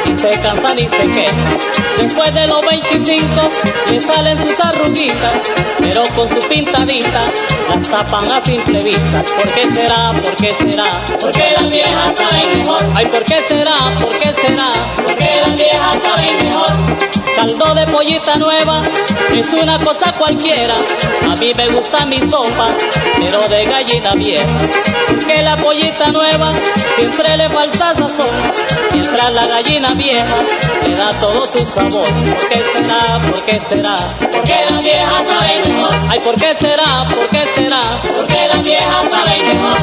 [SPEAKER 15] y se cansa ni se queja. Después de los 25 le salen sus arruguitas, pero con su pintadita las tapan a simple vista. ¿Por qué será? ¿Por qué será? Porque las viejas saben mejor. Ay, ¿por qué será? ¿Por qué será? Porque las viejas saben mejor. Caldo de pollita nueva es una cosa cualquiera. A mí me gusta mi sopa, pero de gallina vieja. Que la pollita nueva siempre le falta sazón. Mientras la gallina vieja le da todo su sabor. ¿Por qué será? ¿Por qué será? Porque las viejas saben mejor. Ay, ¿por qué será? ¿Por qué será? Porque las viejas saben mejor.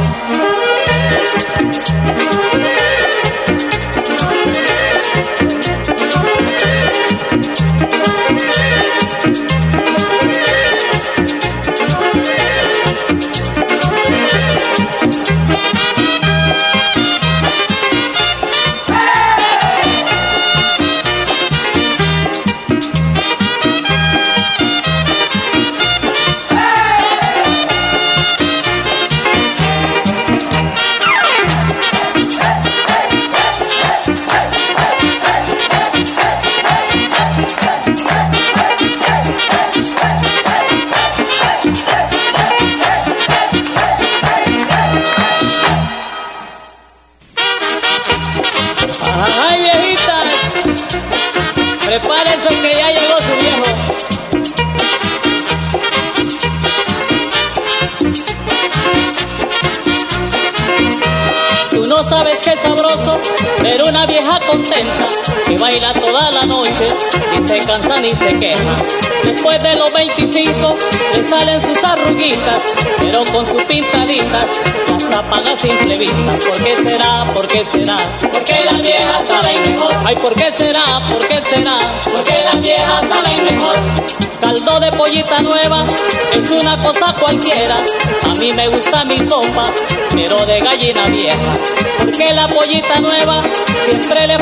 [SPEAKER 15] Sabroso, pero una vieja contenta que baila toda la noche y se cansa ni se queja. Después de los 25 le salen sus arruguitas, pero con su pintadita las tapan a simple vista. ¿Por qué será? ¿Por qué será? Porque las viejas saben mejor. Ay, ¿por qué será? ¿Por qué será? Porque las viejas saben mejor. Caldo de pollita nueva es una cosa cualquiera. A mí me gusta mi sopa, pero de gallina vieja. Porque la pollita nueva siempre le